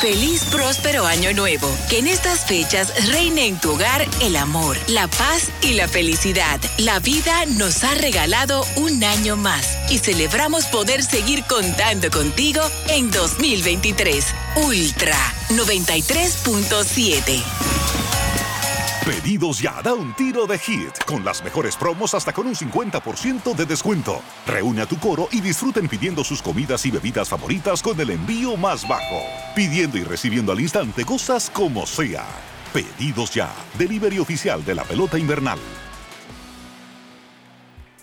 Feliz próspero año nuevo. Que en estas fechas reine en tu hogar el amor, la paz y la felicidad. La vida nos ha regalado un año más y celebramos poder seguir contando contigo en 2023. Ultra 93.7.
Pedidos ya, da un tiro de hit, con las mejores promos hasta con un 50% de descuento. Reúne a tu coro y disfruten pidiendo sus comidas y bebidas favoritas con el envío más bajo. Pidiendo y recibiendo al instante cosas como sea. Pedidos ya, delivery oficial de la pelota invernal.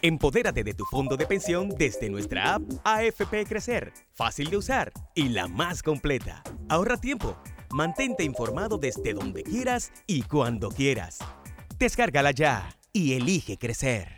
Empodérate de tu fondo de pensión desde nuestra app AFP Crecer. Fácil de usar y la más completa. Ahorra tiempo. Mantente informado desde donde quieras y cuando quieras. Descárgala ya y elige crecer.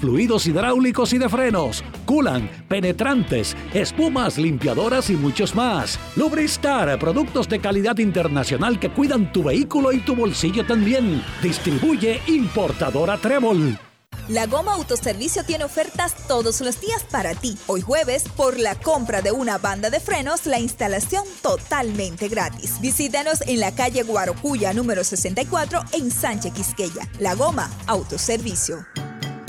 fluidos hidráulicos y de frenos, culan, penetrantes, espumas, limpiadoras y muchos más. Lubristar, productos de calidad internacional que cuidan tu vehículo y tu bolsillo también. Distribuye importadora Trébol.
La Goma Autoservicio tiene ofertas todos los días para ti. Hoy jueves, por la compra de una banda de frenos, la instalación totalmente gratis. Visítanos en la calle Guarocuya número 64 en Sánchez Quisqueya. La Goma Autoservicio.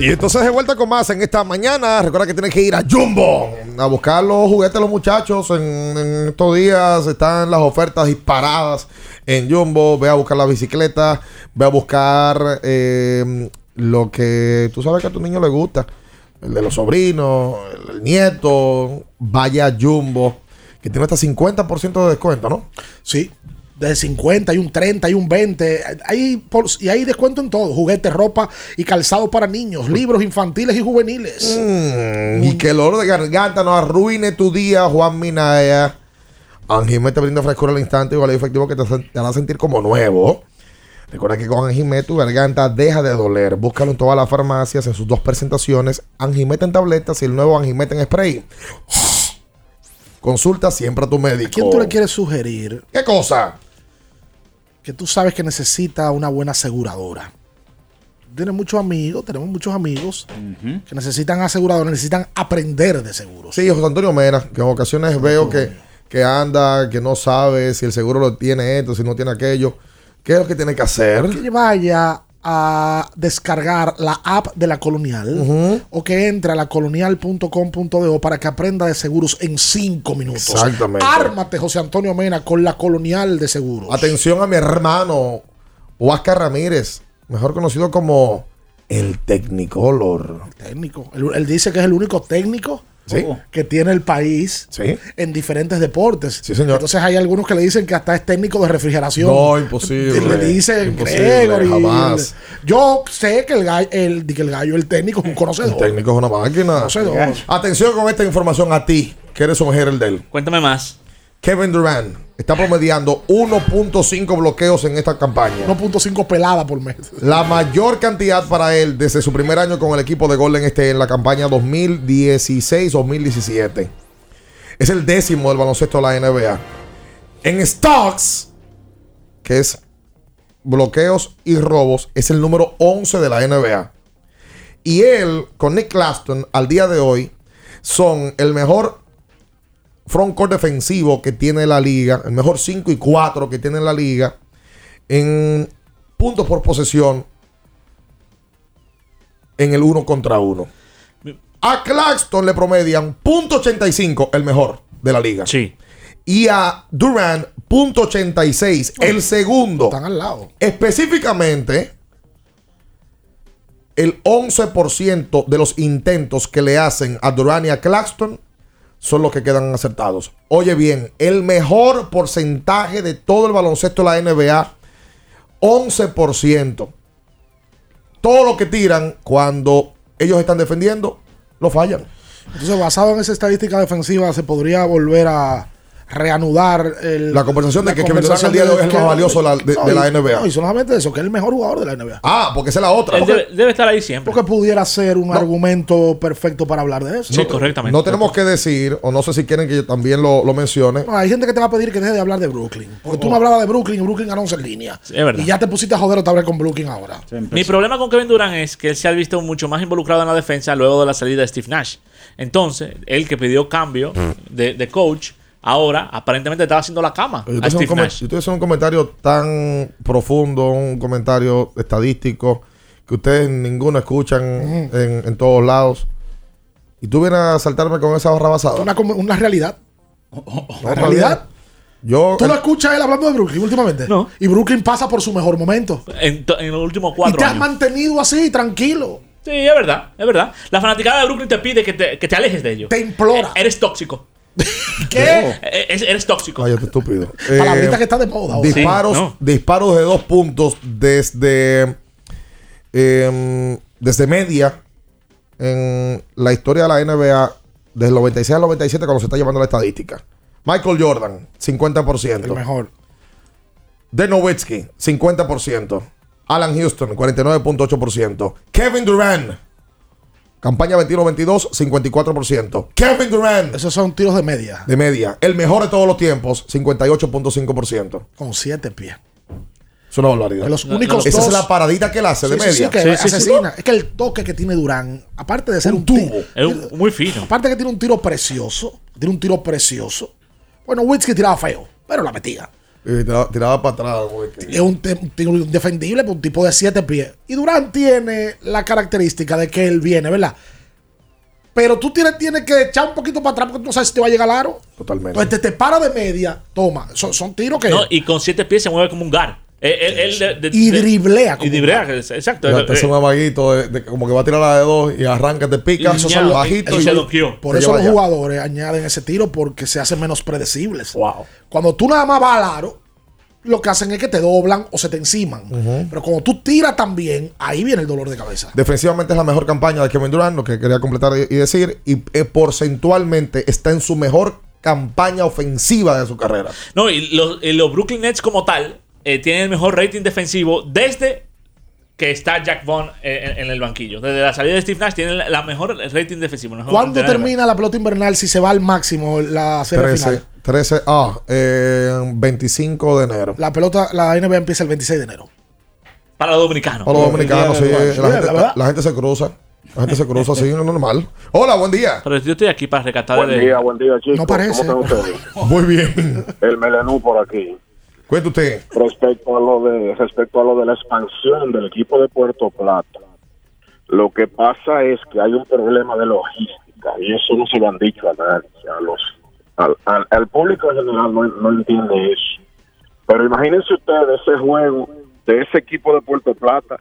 Y entonces de vuelta con más en esta mañana. Recuerda que tienes que ir a Jumbo a buscar los juguetes los muchachos. En, estos días están las ofertas disparadas en Jumbo. Ve a buscar la bicicleta. Ve a buscar eh, lo que tú sabes que a tu niño le gusta. El de los sobrinos, el, el nieto. Vaya a Jumbo. Que tiene hasta 50% de descuento, ¿no?
Sí, de 50, hay un 30, hay un 20. Hay por- y hay descuento en todo: juguetes, ropa y calzado para niños, libros infantiles y juveniles.
Mm, y que el olor de garganta no arruine tu día, Juan Minaya. Anjimé te brinda frescura al instante, y efectivo que te, te hará sentir como nuevo. Recuerda que con Anjimé tu garganta deja de doler. Búscalo en todas las farmacias en sus dos presentaciones: Anjimete en tabletas y el nuevo Anjimete en spray. Consulta siempre a tu médico.
¿A quién tú le quieres sugerir?
¿Qué cosa?
Que tú sabes que necesita una buena aseguradora. Tienes muchos amigos, tenemos muchos amigos que necesitan aseguradora, necesitan aprender de seguros.
Sí, José Antonio Mera, que en ocasiones veo que, que anda, que no sabe si el seguro lo tiene esto, si no tiene aquello. ¿Qué es lo que tiene que hacer?
Que vaya a descargar la app de la Colonial o que entre a la colonial.com.do para que aprenda de seguros en cinco minutos.
Exactamente.
Ármate, José Antonio Mena, con la Colonial de Seguros.
Atención a mi hermano, Huáscar Ramírez, mejor conocido como el Technicolor.
Técnico. Él, él dice que es el único técnico
Sí.
que tiene el país en diferentes deportes.
Sí, señor.
Entonces hay algunos que le dicen que hasta es técnico de refrigeración.
No, imposible.
Le dicen
Imposible,
Gregory.
jamás.
Yo sé que el gallo, el, que el gallo, el técnico, es un conocedor.
El técnico es una máquina.
Conocedor.
Atención con esta información a ti, que eres un gerel de él.
Cuéntame más.
Kevin Durant está promediando 1.5 bloqueos en esta campaña.
1.5 pelada por mes.
La mayor cantidad para él desde su primer año con el equipo de Golden State en la campaña 2016-2017. Es el décimo del baloncesto de la NBA. En stocks, que es bloqueos y robos, es el número 11 de la NBA. Y él, con Nick Claston, al día de hoy, son el mejor frontcourt defensivo que tiene la liga, el mejor 5 y 4 que tiene la liga, en puntos por posesión, en el 1 contra 1. A Claxton le promedian .85, el mejor de la liga.
Sí.
Y a Durant, .86, el segundo.
Están al lado.
Específicamente, el 11% de los intentos que le hacen a Durant y a Claxton son los que quedan acertados. Oye bien, el mejor porcentaje de todo el baloncesto de la NBA, 11%. Todo lo que tiran cuando ellos están defendiendo, lo fallan.
Entonces, basado en esa estadística defensiva, se podría volver a reanudar el,
La conversación de que Kevin Durant al día de hoy es el más valioso de la- de- de la NBA.
No, y solamente eso, que es el mejor jugador de la NBA.
Ah, porque esa es la otra.
Él debe, debe estar ahí siempre.
Porque pudiera ser un argumento perfecto para hablar de eso.
correctamente.
No tenemos que decir, o no sé si quieren que yo también lo, lo mencione.
No, hay gente que te va a pedir que deje de hablar de Brooklyn. Porque tú no hablabas de Brooklyn y Brooklyn ganó 11 en línea.
es verdad.
Y ya te pusiste a joder otra vez con Brooklyn ahora.
Mi problema con Kevin Durant es que él se ha visto mucho más involucrado en la defensa luego de la salida de Steve Nash. Entonces, él que pidió cambio de, de coach, ahora aparentemente estaba haciendo la cama
Yo estoy haciendo un, comentario tan profundo, un comentario estadístico que ustedes ninguno escuchan en, en todos lados. Y tú vienes a saltarme con esa barra basada.
Una, realidad.
Una
realidad.
Yo,
Tú lo escuchas él hablando de Brooklyn últimamente. Y Brooklyn pasa por su mejor momento.
En, en los últimos
Y
cuatro
te has
años.
mantenido así, tranquilo.
Sí, es verdad, es verdad. La fanaticada de Brooklyn te pide que te, que te alejes de ellos.
Te implora.
eres tóxico.
¿Qué?
Eres, eres tóxico.
Cállate, estúpido. *laughs*
Palabrita
Eh,
que está de moda ahora.
Disparos,
Sí, no.
disparos de dos puntos desde, em, desde media en la historia de la NBA, desde el 96 al 97, cuando se está llevando la estadística. Michael Jordan, 50%.
El mejor.
Dirk Nowitzki, 50%. Alan Houston, 49.8%. Kevin Durant, campaña 21-22, 54%. Kevin Durant,
Esos son tiros de media.
de media, el mejor de todos los tiempos, 58.5%.
Con siete pies.
Es una barbaridad.
Los únicos
Esa
dos-
es la paradita que él hace de
Sí, sí, sí,
media.
que asesina. Es que el toque que tiene Durán, aparte de ser un, tubo,
Es un- muy fino.
aparte que tiene un tiro precioso, tiene un tiro precioso. Bueno, Witzky tiraba feo, pero la metía.
Tiraba, tiraba para atrás. güey, que-
Es un, un tiro indefendible por un tipo de siete pies. Y Durán tiene la característica de que él viene, ¿verdad? Pero tú tienes, tienes que echar un poquito para atrás porque tú no sabes si te va a llegar al aro.
Totalmente.
Entonces te, te para de media, toma. Son, son tiros que.
No, y con siete pies se mueve como un gar. Él, él- él de- de-
Y driblea como
Y driblea,
un
exacto.
Te hace un
Eh,
amaguito de, de- como que va a tirar la de dos y arranca, te pica, esos son bajitos.
se doqueó.
Por eso los
allá.
jugadores añaden ese tiro porque se hacen menos predecibles.
Wow.
Cuando tú nada más vas al aro, lo que hacen es que te doblan o se te enciman. Pero cuando tú tiras también, ahí viene el dolor de cabeza.
Defensivamente es la mejor campaña de Kevin Durant, lo que quería completar y y decir. Y eh, porcentualmente está en su mejor campaña ofensiva de su carrera.
No, y los, y los Brooklyn Nets como tal eh, tienen el mejor rating defensivo desde que está Jack Vaughn eh, en, en el banquillo. Desde la salida de Steve Nash tienen la, mejor rating defensivo. mejor
¿Cuándo termina la pelota invernal si se va al máximo la serie
13,
final?
13, ah, eh, 25 de enero.
La pelota, la NBA empieza el 26 de enero.
Para los dominicanos.
Para los dominicanos, sí. La
la
gente,
verdad.
la gente se cruza. La gente se cruza así, no es normal. Hola, buen día.
Pero yo estoy aquí para rescatar
Buen día, buen día, chicos.
No parece.
¿Cómo están *laughs* ustedes?
Muy bien.
El Melenú por aquí.
Cuente usted.
Respecto a lo de respecto a lo de la expansión del equipo de Puerto Plata, lo que pasa es que hay un problema de logística y eso no se lo han dicho a nadie, a los al, al- público en general no, no entiende eso. Pero imagínense ustedes ese juego de ese equipo de Puerto Plata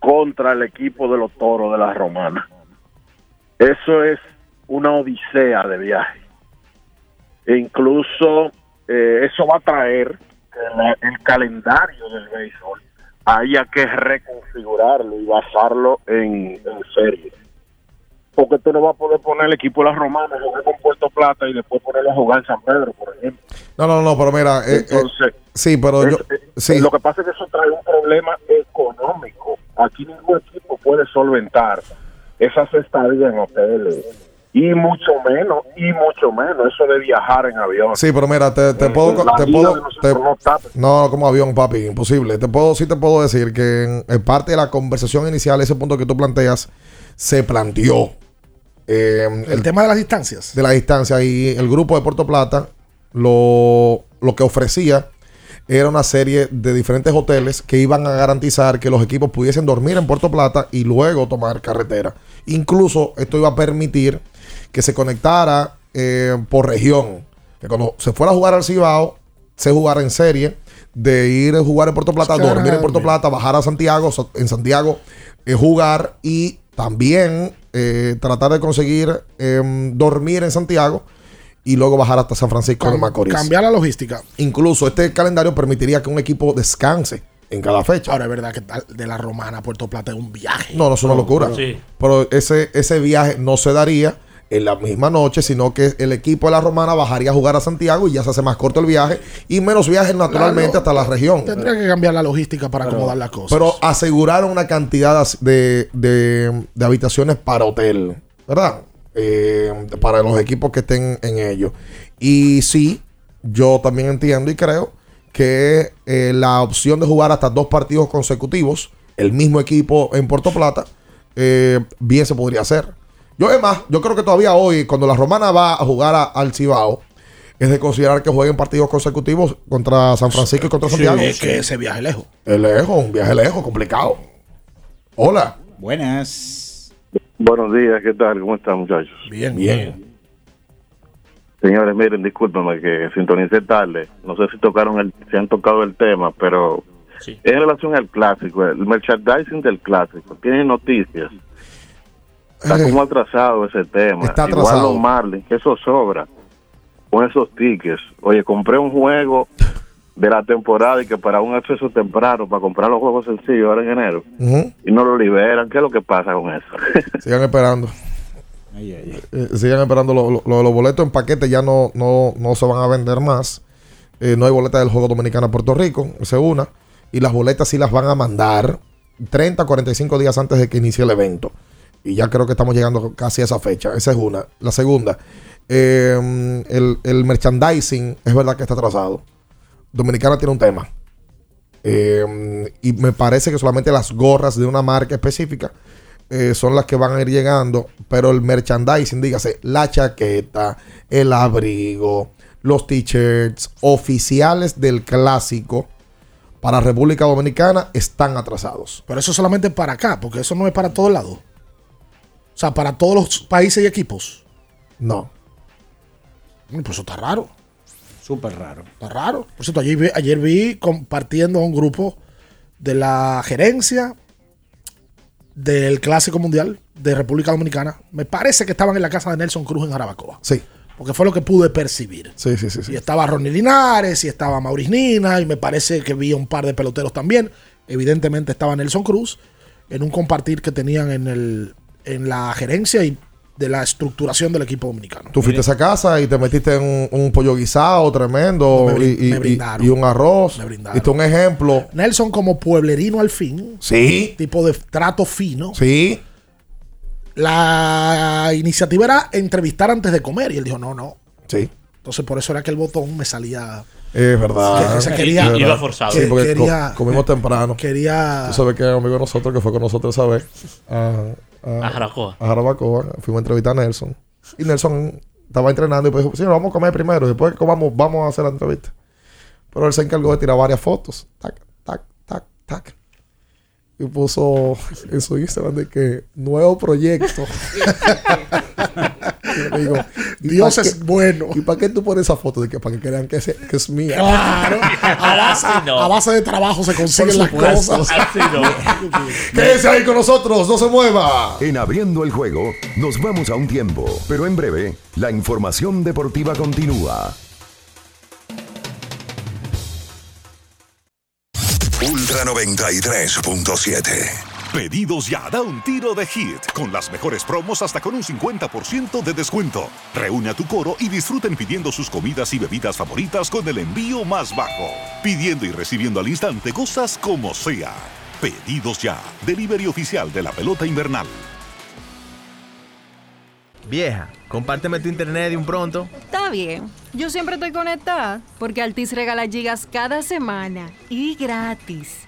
contra el equipo de los Toros de la Romana. Eso es una odisea de viaje. E incluso eh, eso va a traer la- el calendario del béisbol haya que reconfigurarlo y basarlo en, en serie. Porque tú no vas a poder poner el equipo de las romanas jugar con Puerto Plata y después ponerlo a jugar en San Pedro, por ejemplo.
No, no, no, pero mira. eh, eh,
Entonces,
sí, pero yo. Sí,
lo que pasa es que eso trae un problema económico. Aquí ningún equipo puede solventar esas estadías en hoteles. Y mucho menos, y mucho menos eso de viajar en avión.
Sí, pero mira, te, te puedo. Te puedo te-
no
como avión, papi, imposible. Te puedo, sí te puedo decir que en, en parte de la conversación inicial, ese punto que tú planteas, se planteó. eh,
El tema de las distancias.
de la distancia y el grupo de Puerto Plata lo, lo que ofrecía era una serie de diferentes hoteles que iban a garantizar que los equipos pudiesen dormir en Puerto Plata y luego tomar carretera. Incluso esto iba a permitir que se conectara eh, por región. Que cuando se fuera a jugar al Cibao, se jugara en serie, de ir a jugar en Puerto Plata, dormir en Puerto. Plata, bajar a Santiago, en Santiago eh, jugar y también eh, tratar de conseguir em, dormir en Santiago y luego bajar hasta San Francisco de Macorís.
cambiar la logística.
Incluso este calendario permitiría que un equipo descanse en cada fecha.
Ahora es verdad que tal- de la Romana a Puerto Plata es un viaje.
No, no es una locura.
Sí.
Pero ese, ese viaje no se daría en la misma noche, sino que el equipo de la Romana bajaría a jugar a Santiago y ya se hace más corto el viaje y menos viajes naturalmente
Claro.
hasta la región.
Tendría que cambiar la logística para acomodar las cosas.
Pero aseguraron una cantidad de, de- de habitaciones para hotel, ¿verdad? Eh, para los equipos que estén en ello. Y sí, yo también entiendo y creo que eh, la opción de jugar hasta dos partidos consecutivos, el mismo equipo en Puerto Plata, eh, bien se podría hacer. Yo, es más, yo creo que todavía hoy, cuando la Romana va a jugar a- al Cibao, es de considerar que jueguen partidos consecutivos contra San Francisco y contra
Sí,
Santiago.
es que ese viaje lejos.
Es lejos, un viaje lejos, complicado. Hola.
Buenas.
Buenos días, ¿qué tal? ¿Cómo están, muchachos?
Bien,
bien.
Señores, miren, discúlpenme que sintonicé tarde. No sé si tocaron el, si han tocado el tema, pero en relación al clásico, el merchandising del clásico, tienen noticias. Está como atrasado ese tema.
Está
Igual
atrasado.
los Marlins, que eso sobra. Con esos tickets. Oye, compré un juego de la temporada y que para un acceso temprano, para comprar los juegos sencillos ahora en enero, y no lo liberan. ¿Qué es lo que pasa con eso? *laughs*
Sigan esperando. Eh, sigan esperando. Lo- lo- lo- los boletos en paquete ya no, no, no se van a vender más. Eh, no hay boletas del juego dominicano a Puerto Rico, esa es una. Y las boletas sí las van a mandar 30, 45 días antes de que inicie el evento. Y ya creo que estamos llegando casi a esa fecha. Esa es una. La segunda, eh, el, el merchandising es verdad que está atrasado. Dominicana tiene un tema. Eh, y me parece que solamente las gorras de una marca específica eh, son las que van a ir llegando, pero el merchandising, dígase, la chaqueta, el abrigo, los t-shirts oficiales del clásico para República Dominicana están atrasados.
Pero eso solamente para acá, porque eso no es para todos lados. O sea, para todos los países y equipos.
No.
Pues eso está raro.
Súper raro.
Está raro. Por cierto, ayer vi, ayer vi compartiendo a un grupo de la gerencia del Clásico Mundial de República Dominicana. Me parece que estaban en la casa de Nelson Cruz en Jarabacoa.
Sí.
Porque fue lo que pude percibir.
Sí, sí, sí. sí.
Y estaba Ronnie Linares, y estaba Maurice Nina, y me parece que vi un par de peloteros también. Evidentemente estaba Nelson Cruz en un compartir que tenían en, el, en la gerencia y de la estructuración del equipo dominicano.
Tú fuiste a esa casa y te metiste en un, un pollo guisado tremendo
Me brin-
y, y-
me
y-
brindaron.
y un arroz.
Me brindaron.
Y tú un ejemplo.
Nelson como pueblerino al fin.
Sí.
Tipo de trato fino.
Sí.
La iniciativa era entrevistar antes de comer. Y él dijo, no, no.
Sí.
Entonces por eso era que el botón me salía...
Es verdad.
Que se quería-
Es verdad.
Iba forzado.
Sí, porque co-
Quería-
comimos temprano.
quería-
Tú sabes que un amigo de nosotros que fue con nosotros esa vez. A,
A Jarabacoa.
A Jarabacoa. Fuimos a entrevistar a Nelson. Y Nelson estaba entrenando y pues dijo, sí, vamos a comer primero. y Después que comamos, vamos a hacer la entrevista. Pero él se encargó de tirar varias fotos. Tac, tac, tac, tac. Y puso en su Instagram de que nuevo proyecto. *laughs* Y *laughs* le digo, ¿y
Dios es
qué-
bueno.
¿Y para qué tú pones esa foto? De que para que crean que es, que es mía.
Claro. A *laughs* base,
no.
a base de trabajo se consiguen las cosas.
Así no. *laughs*
Quédese ahí con nosotros, no se mueva.
En abriendo el juego, nos vamos a un tiempo, pero en breve, la información deportiva continúa.
Ultra 93.7. Pedidos ya, da un tiro de hit, con las mejores promos hasta con un 50% de descuento. Reúne a tu coro y disfruten pidiendo sus comidas y bebidas favoritas con el envío más bajo. Pidiendo y recibiendo al instante cosas como sea. Pedidos ya, delivery oficial de la pelota invernal.
Vieja, compárteme tu internet de un pronto.
Está bien. Yo siempre estoy conectada porque Altis regala gigas cada semana y gratis.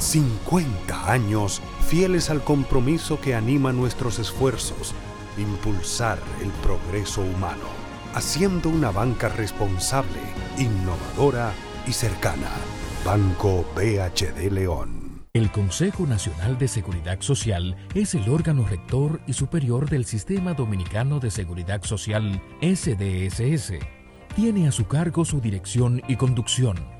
50 años fieles al compromiso que anima nuestros esfuerzos, impulsar el progreso humano, haciendo una banca responsable, innovadora y cercana. Banco BHD León.
El Consejo Nacional de Seguridad Social es el órgano rector y superior del Sistema Dominicano de Seguridad Social SDSS. Tiene a su cargo su dirección y conducción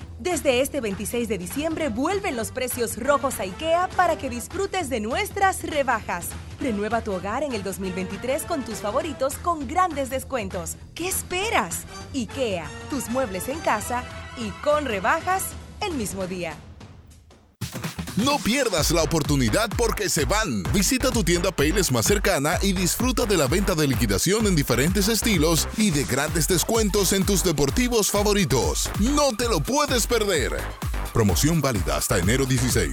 Desde este 26 de diciembre vuelven los precios rojos a IKEA para que disfrutes de nuestras rebajas. Renueva tu hogar en el 2023 con tus favoritos con grandes descuentos. ¿Qué esperas? IKEA, tus muebles en casa y con rebajas el mismo día.
No pierdas la oportunidad porque se van. Visita tu tienda Payless más cercana y disfruta de la venta de liquidación en diferentes estilos y de grandes descuentos en tus deportivos favoritos. No te lo puedes perder. Promoción válida hasta enero 16.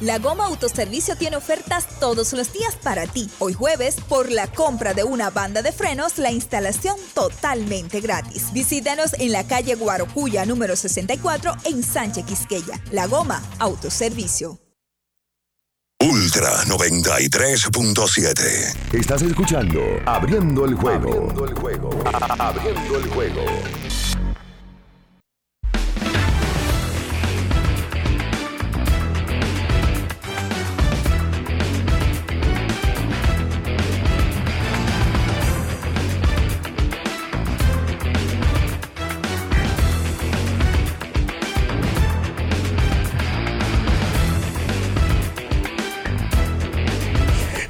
La Goma Autoservicio tiene ofertas todos los días para ti. Hoy jueves, por la compra de una banda de frenos, la instalación totalmente gratis. Visítanos en la calle Guarocuya número 64 en Sánchez Quisqueya. La Goma Autoservicio.
Ultra 93.7. Estás escuchando Abriendo el juego. Abriendo el juego. Abriendo el juego.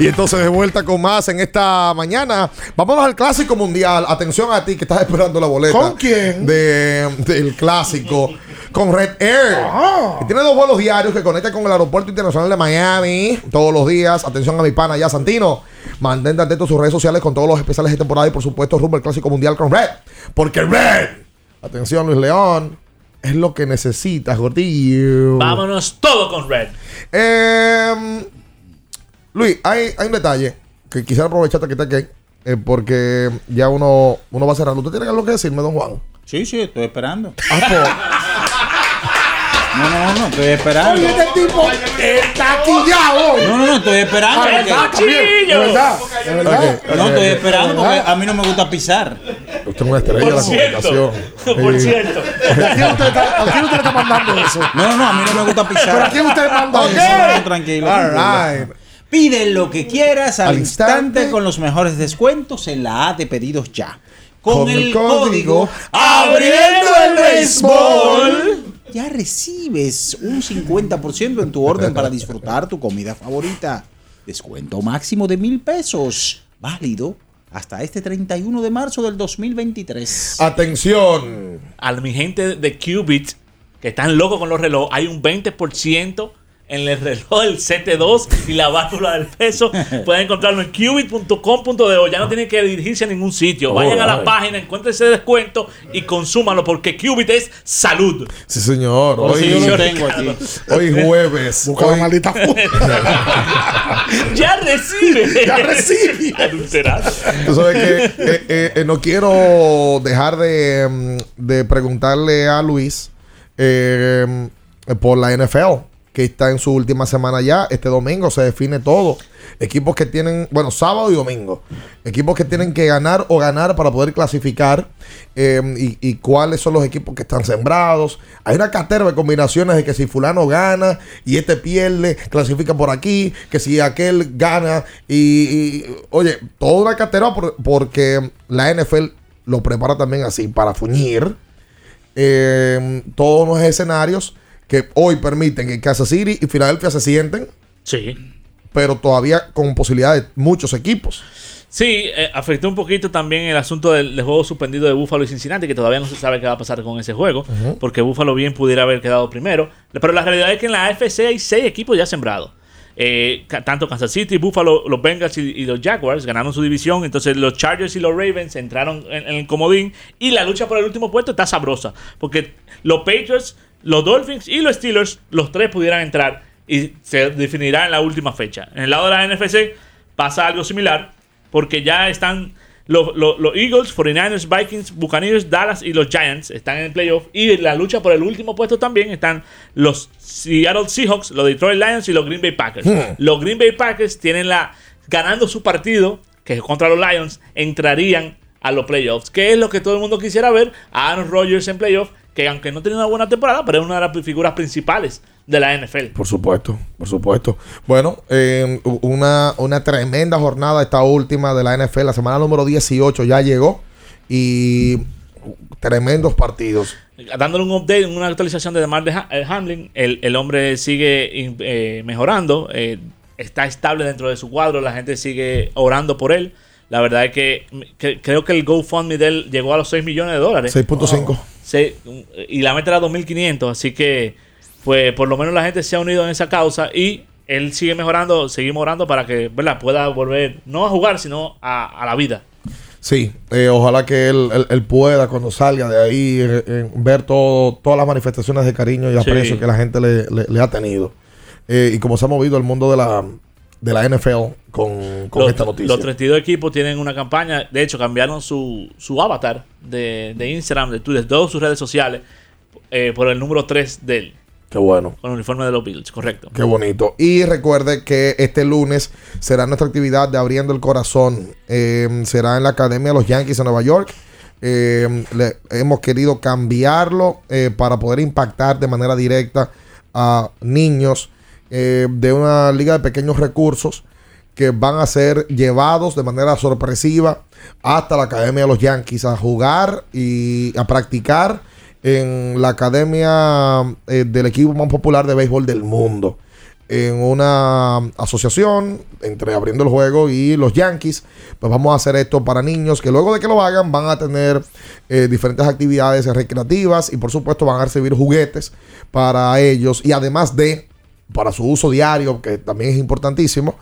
Y entonces de vuelta con más en esta mañana. Vámonos al clásico mundial. Atención a ti que estás esperando la boleta.
¿Con quién?
De, del clásico. Con Red Air. Que tiene dos vuelos diarios que conecta con el aeropuerto internacional de Miami todos los días. Atención a mi pana ya Santino. Mantente atento a sus redes sociales con todos los especiales de temporada y por supuesto rumbo al clásico mundial con Red. Porque Red. Atención Luis León. Es lo que necesitas, gordillo.
Vámonos todo con Red.
Eh, Luis, hay, hay un detalle que quisiera aprovecharte que está aquí, eh, porque ya uno, uno va cerrando. ¿Usted tiene algo que decirme, don Juan?
Sí, sí, estoy esperando.
Ah, *laughs*
No, no, no, estoy esperando.
Oye, este tipo está hoy.
No, no, no, estoy esperando.
Ah,
porque-
¿verdad? De verdad, de verdad.
No, estoy esperando porque a mí no me gusta pisar.
Usted es una estrella de la comunicación. *laughs*
por
Sí.
cierto. *laughs*
¿A quién usted está, a quién usted le está mandando eso?
No, no, no, a mí no me gusta pisar.
¿Pero a quién usted manda
Ok.
eso?
No, tranquilo.
All
tranquilo. Pide lo que quieras al,
Al
instante,
instante.
con los mejores descuentos en la A de pedidos ya. Con,
Con
el,
el
código
código
Abriendo el Béisbol. Ya recibes un 50% en tu orden para disfrutar tu comida favorita. Descuento máximo de mil pesos. Válido hasta este 31 de marzo del 2023.
Atención.
A mi gente de Qubit, que están locos con los relojes, hay un 20% en el reloj del CT2 y la válvula del peso. *laughs* Pueden encontrarlo en qubit.com.de. Ya no tienen que dirigirse a ningún sitio. Vayan a la página, encuentren ese descuento y consúmalo porque Qubit es salud.
Sí, señor. Hoy,
yo lo tengo aquí.
hoy jueves.
Busca la
Hoy-
maldita *laughs*
ya recibe. *laughs*
Ya recibe.
Tú sabes que eh, eh, eh, no quiero dejar de, mm, de preguntarle a Luis por la NFL, que está en su última semana ya. Este domingo se define todo. Equipos que tienen, bueno, sábado y domingo. Equipos que tienen que ganar o ganar para poder clasificar. eh, y, cuáles son los equipos que están sembrados. Hay una cartera de combinaciones de que si fulano gana y este pierde, clasifica por aquí. Que si aquel gana y, oye, toda una cartera por- porque la NFL lo prepara también así para fuñir eh, todos los escenarios que hoy permiten que Kansas City y Filadelfia se sienten.
Sí.
Pero todavía con posibilidad de muchos equipos.
Sí, eh, afectó un poquito también el asunto del, del juego suspendido de Buffalo y Cincinnati, que todavía no se sabe qué va a pasar con ese juego, porque Buffalo bien pudiera haber quedado primero. Pero la realidad es que en la AFC hay seis equipos ya sembrados. Eh, tanto Kansas City, Buffalo, los Bengals y, y los Jaguars ganaron su división. Entonces los Chargers y los Ravens entraron en, en el comodín. Y la lucha por el último puesto está sabrosa. Porque los Patriots, los Dolphins y los Steelers, los tres pudieran entrar. Y se definirá en la última fecha. En el lado de la NFC pasa algo similar. Porque ya están los, los- los Eagles, 49ers, Vikings, Buccaneers, Dallas y los Giants están en el playoff. Y en la lucha por el último puesto también están los Seattle Seahawks, los Detroit Lions y los Green Bay Packers.
Hmm.
Los Green Bay Packers tienen la. ganando su partido, que es contra los Lions, entrarían a los playoffs. Que es lo que todo el mundo quisiera ver a Aaron Rodgers en playoffs. Que aunque no tiene una buena temporada, pero es una de las figuras principales de la NFL.
Por supuesto, por supuesto. Bueno, eh, una, una tremenda jornada esta última de la NFL. La semana número 18 ya llegó. Y tremendos partidos.
dándole un update, una actualización de Demar de eh, Hamlin, el, el hombre sigue eh, mejorando, eh, está estable dentro de su cuadro, la gente sigue orando por él. La verdad es que, que- creo que el GoFundMe de él llegó a los 6 millones de dólares.
6.5.
Se- y la meta era 2.500, así que pues por lo menos la gente se ha unido en esa causa y él sigue mejorando, seguimos orando para que ¿verdad? pueda volver no a jugar, sino a, a la vida.
Sí, eh, ojalá que él, él- él pueda cuando salga de ahí eh, eh, ver todo, todas las manifestaciones de cariño y
Sí.
aprecio que la gente le, le- le ha tenido. Eh, y como se ha movido el mundo de la, de la NFL con, con
los,
esta noticia.
los 32 equipos tienen una campaña. De hecho, cambiaron su, su avatar de, de Instagram, de Twitter, de todas sus redes sociales eh, por el número 3 de él.
Qué bueno.
Con el uniforme de los Bills, correcto.
Qué bonito. Y recuerde que este lunes será nuestra actividad de Abriendo el Corazón. Eh, será en la Academia de los Yankees de Nueva York. Eh, le- hemos querido cambiarlo eh, para poder impactar de manera directa a niños eh, de una liga de pequeños recursos que van a ser llevados de manera sorpresiva hasta la Academia de los Yankees a jugar y a practicar en la academia eh, del equipo más popular de béisbol del mundo. En una asociación entre Abriendo el Juego y los Yankees, pues vamos a hacer esto para niños que luego de que lo hagan van a tener eh, diferentes actividades recreativas y por supuesto van a recibir juguetes para ellos y además de, para su uso diario, que también es importantísimo,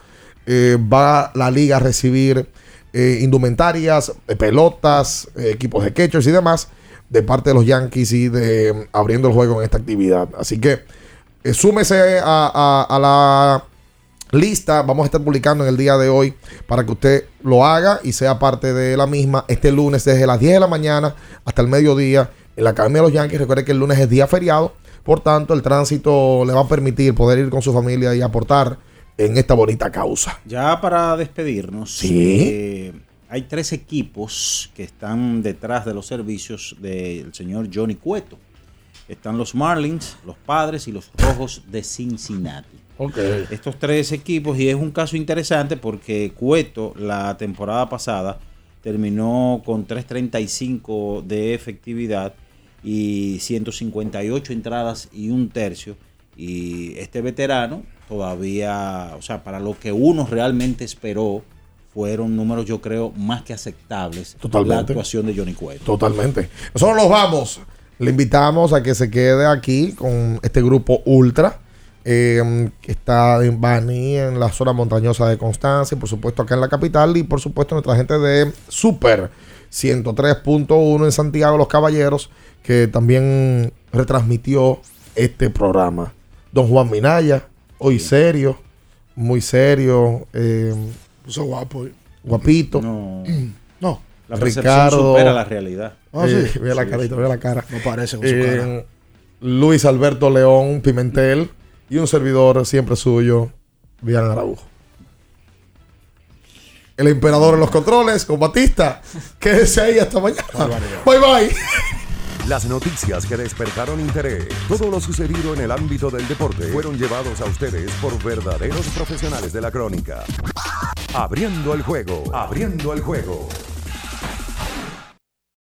eh, va la liga a recibir eh, indumentarias, eh, pelotas, equipos de catchers y demás de parte de los Yankees y de mm, abriendo el juego en esta actividad. Así que súmese a, a- a la lista. Vamos a estar publicando en el día de hoy para que usted lo haga y sea parte de la misma este lunes desde las 10 de la mañana hasta el mediodía en la Academia de los Yankees. Recuerde que el lunes es día feriado. Por tanto, el tránsito le va a permitir poder ir con su familia y aportar en esta bonita causa.
Ya para despedirnos,
Sí.
eh, hay tres equipos que están detrás de los servicios del señor Johnny Cueto. Están los Marlins, los Padres y los Rojos de Cincinnati. Estos tres equipos, y es un caso interesante porque Cueto la temporada pasada terminó con 3.35 de efectividad y 158 entradas y un tercio. Y este veterano todavía, o sea, para lo que uno realmente esperó, fueron números, yo creo, más que aceptables.
Totalmente.
La actuación de Johnny Cueto.
Totalmente. Nosotros nos vamos. Le invitamos a que se quede aquí con este grupo Ultra. eh, que está en Bani, en la zona montañosa de Constancia, y por supuesto acá en la capital, y por supuesto nuestra gente de Super 103.1 en Santiago, Los Caballeros, que también retransmitió este programa. Don Juan Minaya, hoy serio, muy serio. Eh,
Puso guapo. eh.
Guapito.
No. *clears throat*
No.
La percepción supera la realidad.
Ah,
Eh,
sí.
Ve la
Sí,
carita,
sí.
ve la cara.
No parece con su
Eh,
cara.
Luis Alberto León Pimentel y un servidor siempre suyo, Bian Araujo. El emperador en los controles con Batista. Quédese ahí hasta mañana. Bye bye.
Las noticias que despertaron interés, todo lo sucedido en el ámbito del deporte, fueron llevados a ustedes por verdaderos profesionales de la crónica. Abriendo el juego, abriendo el juego.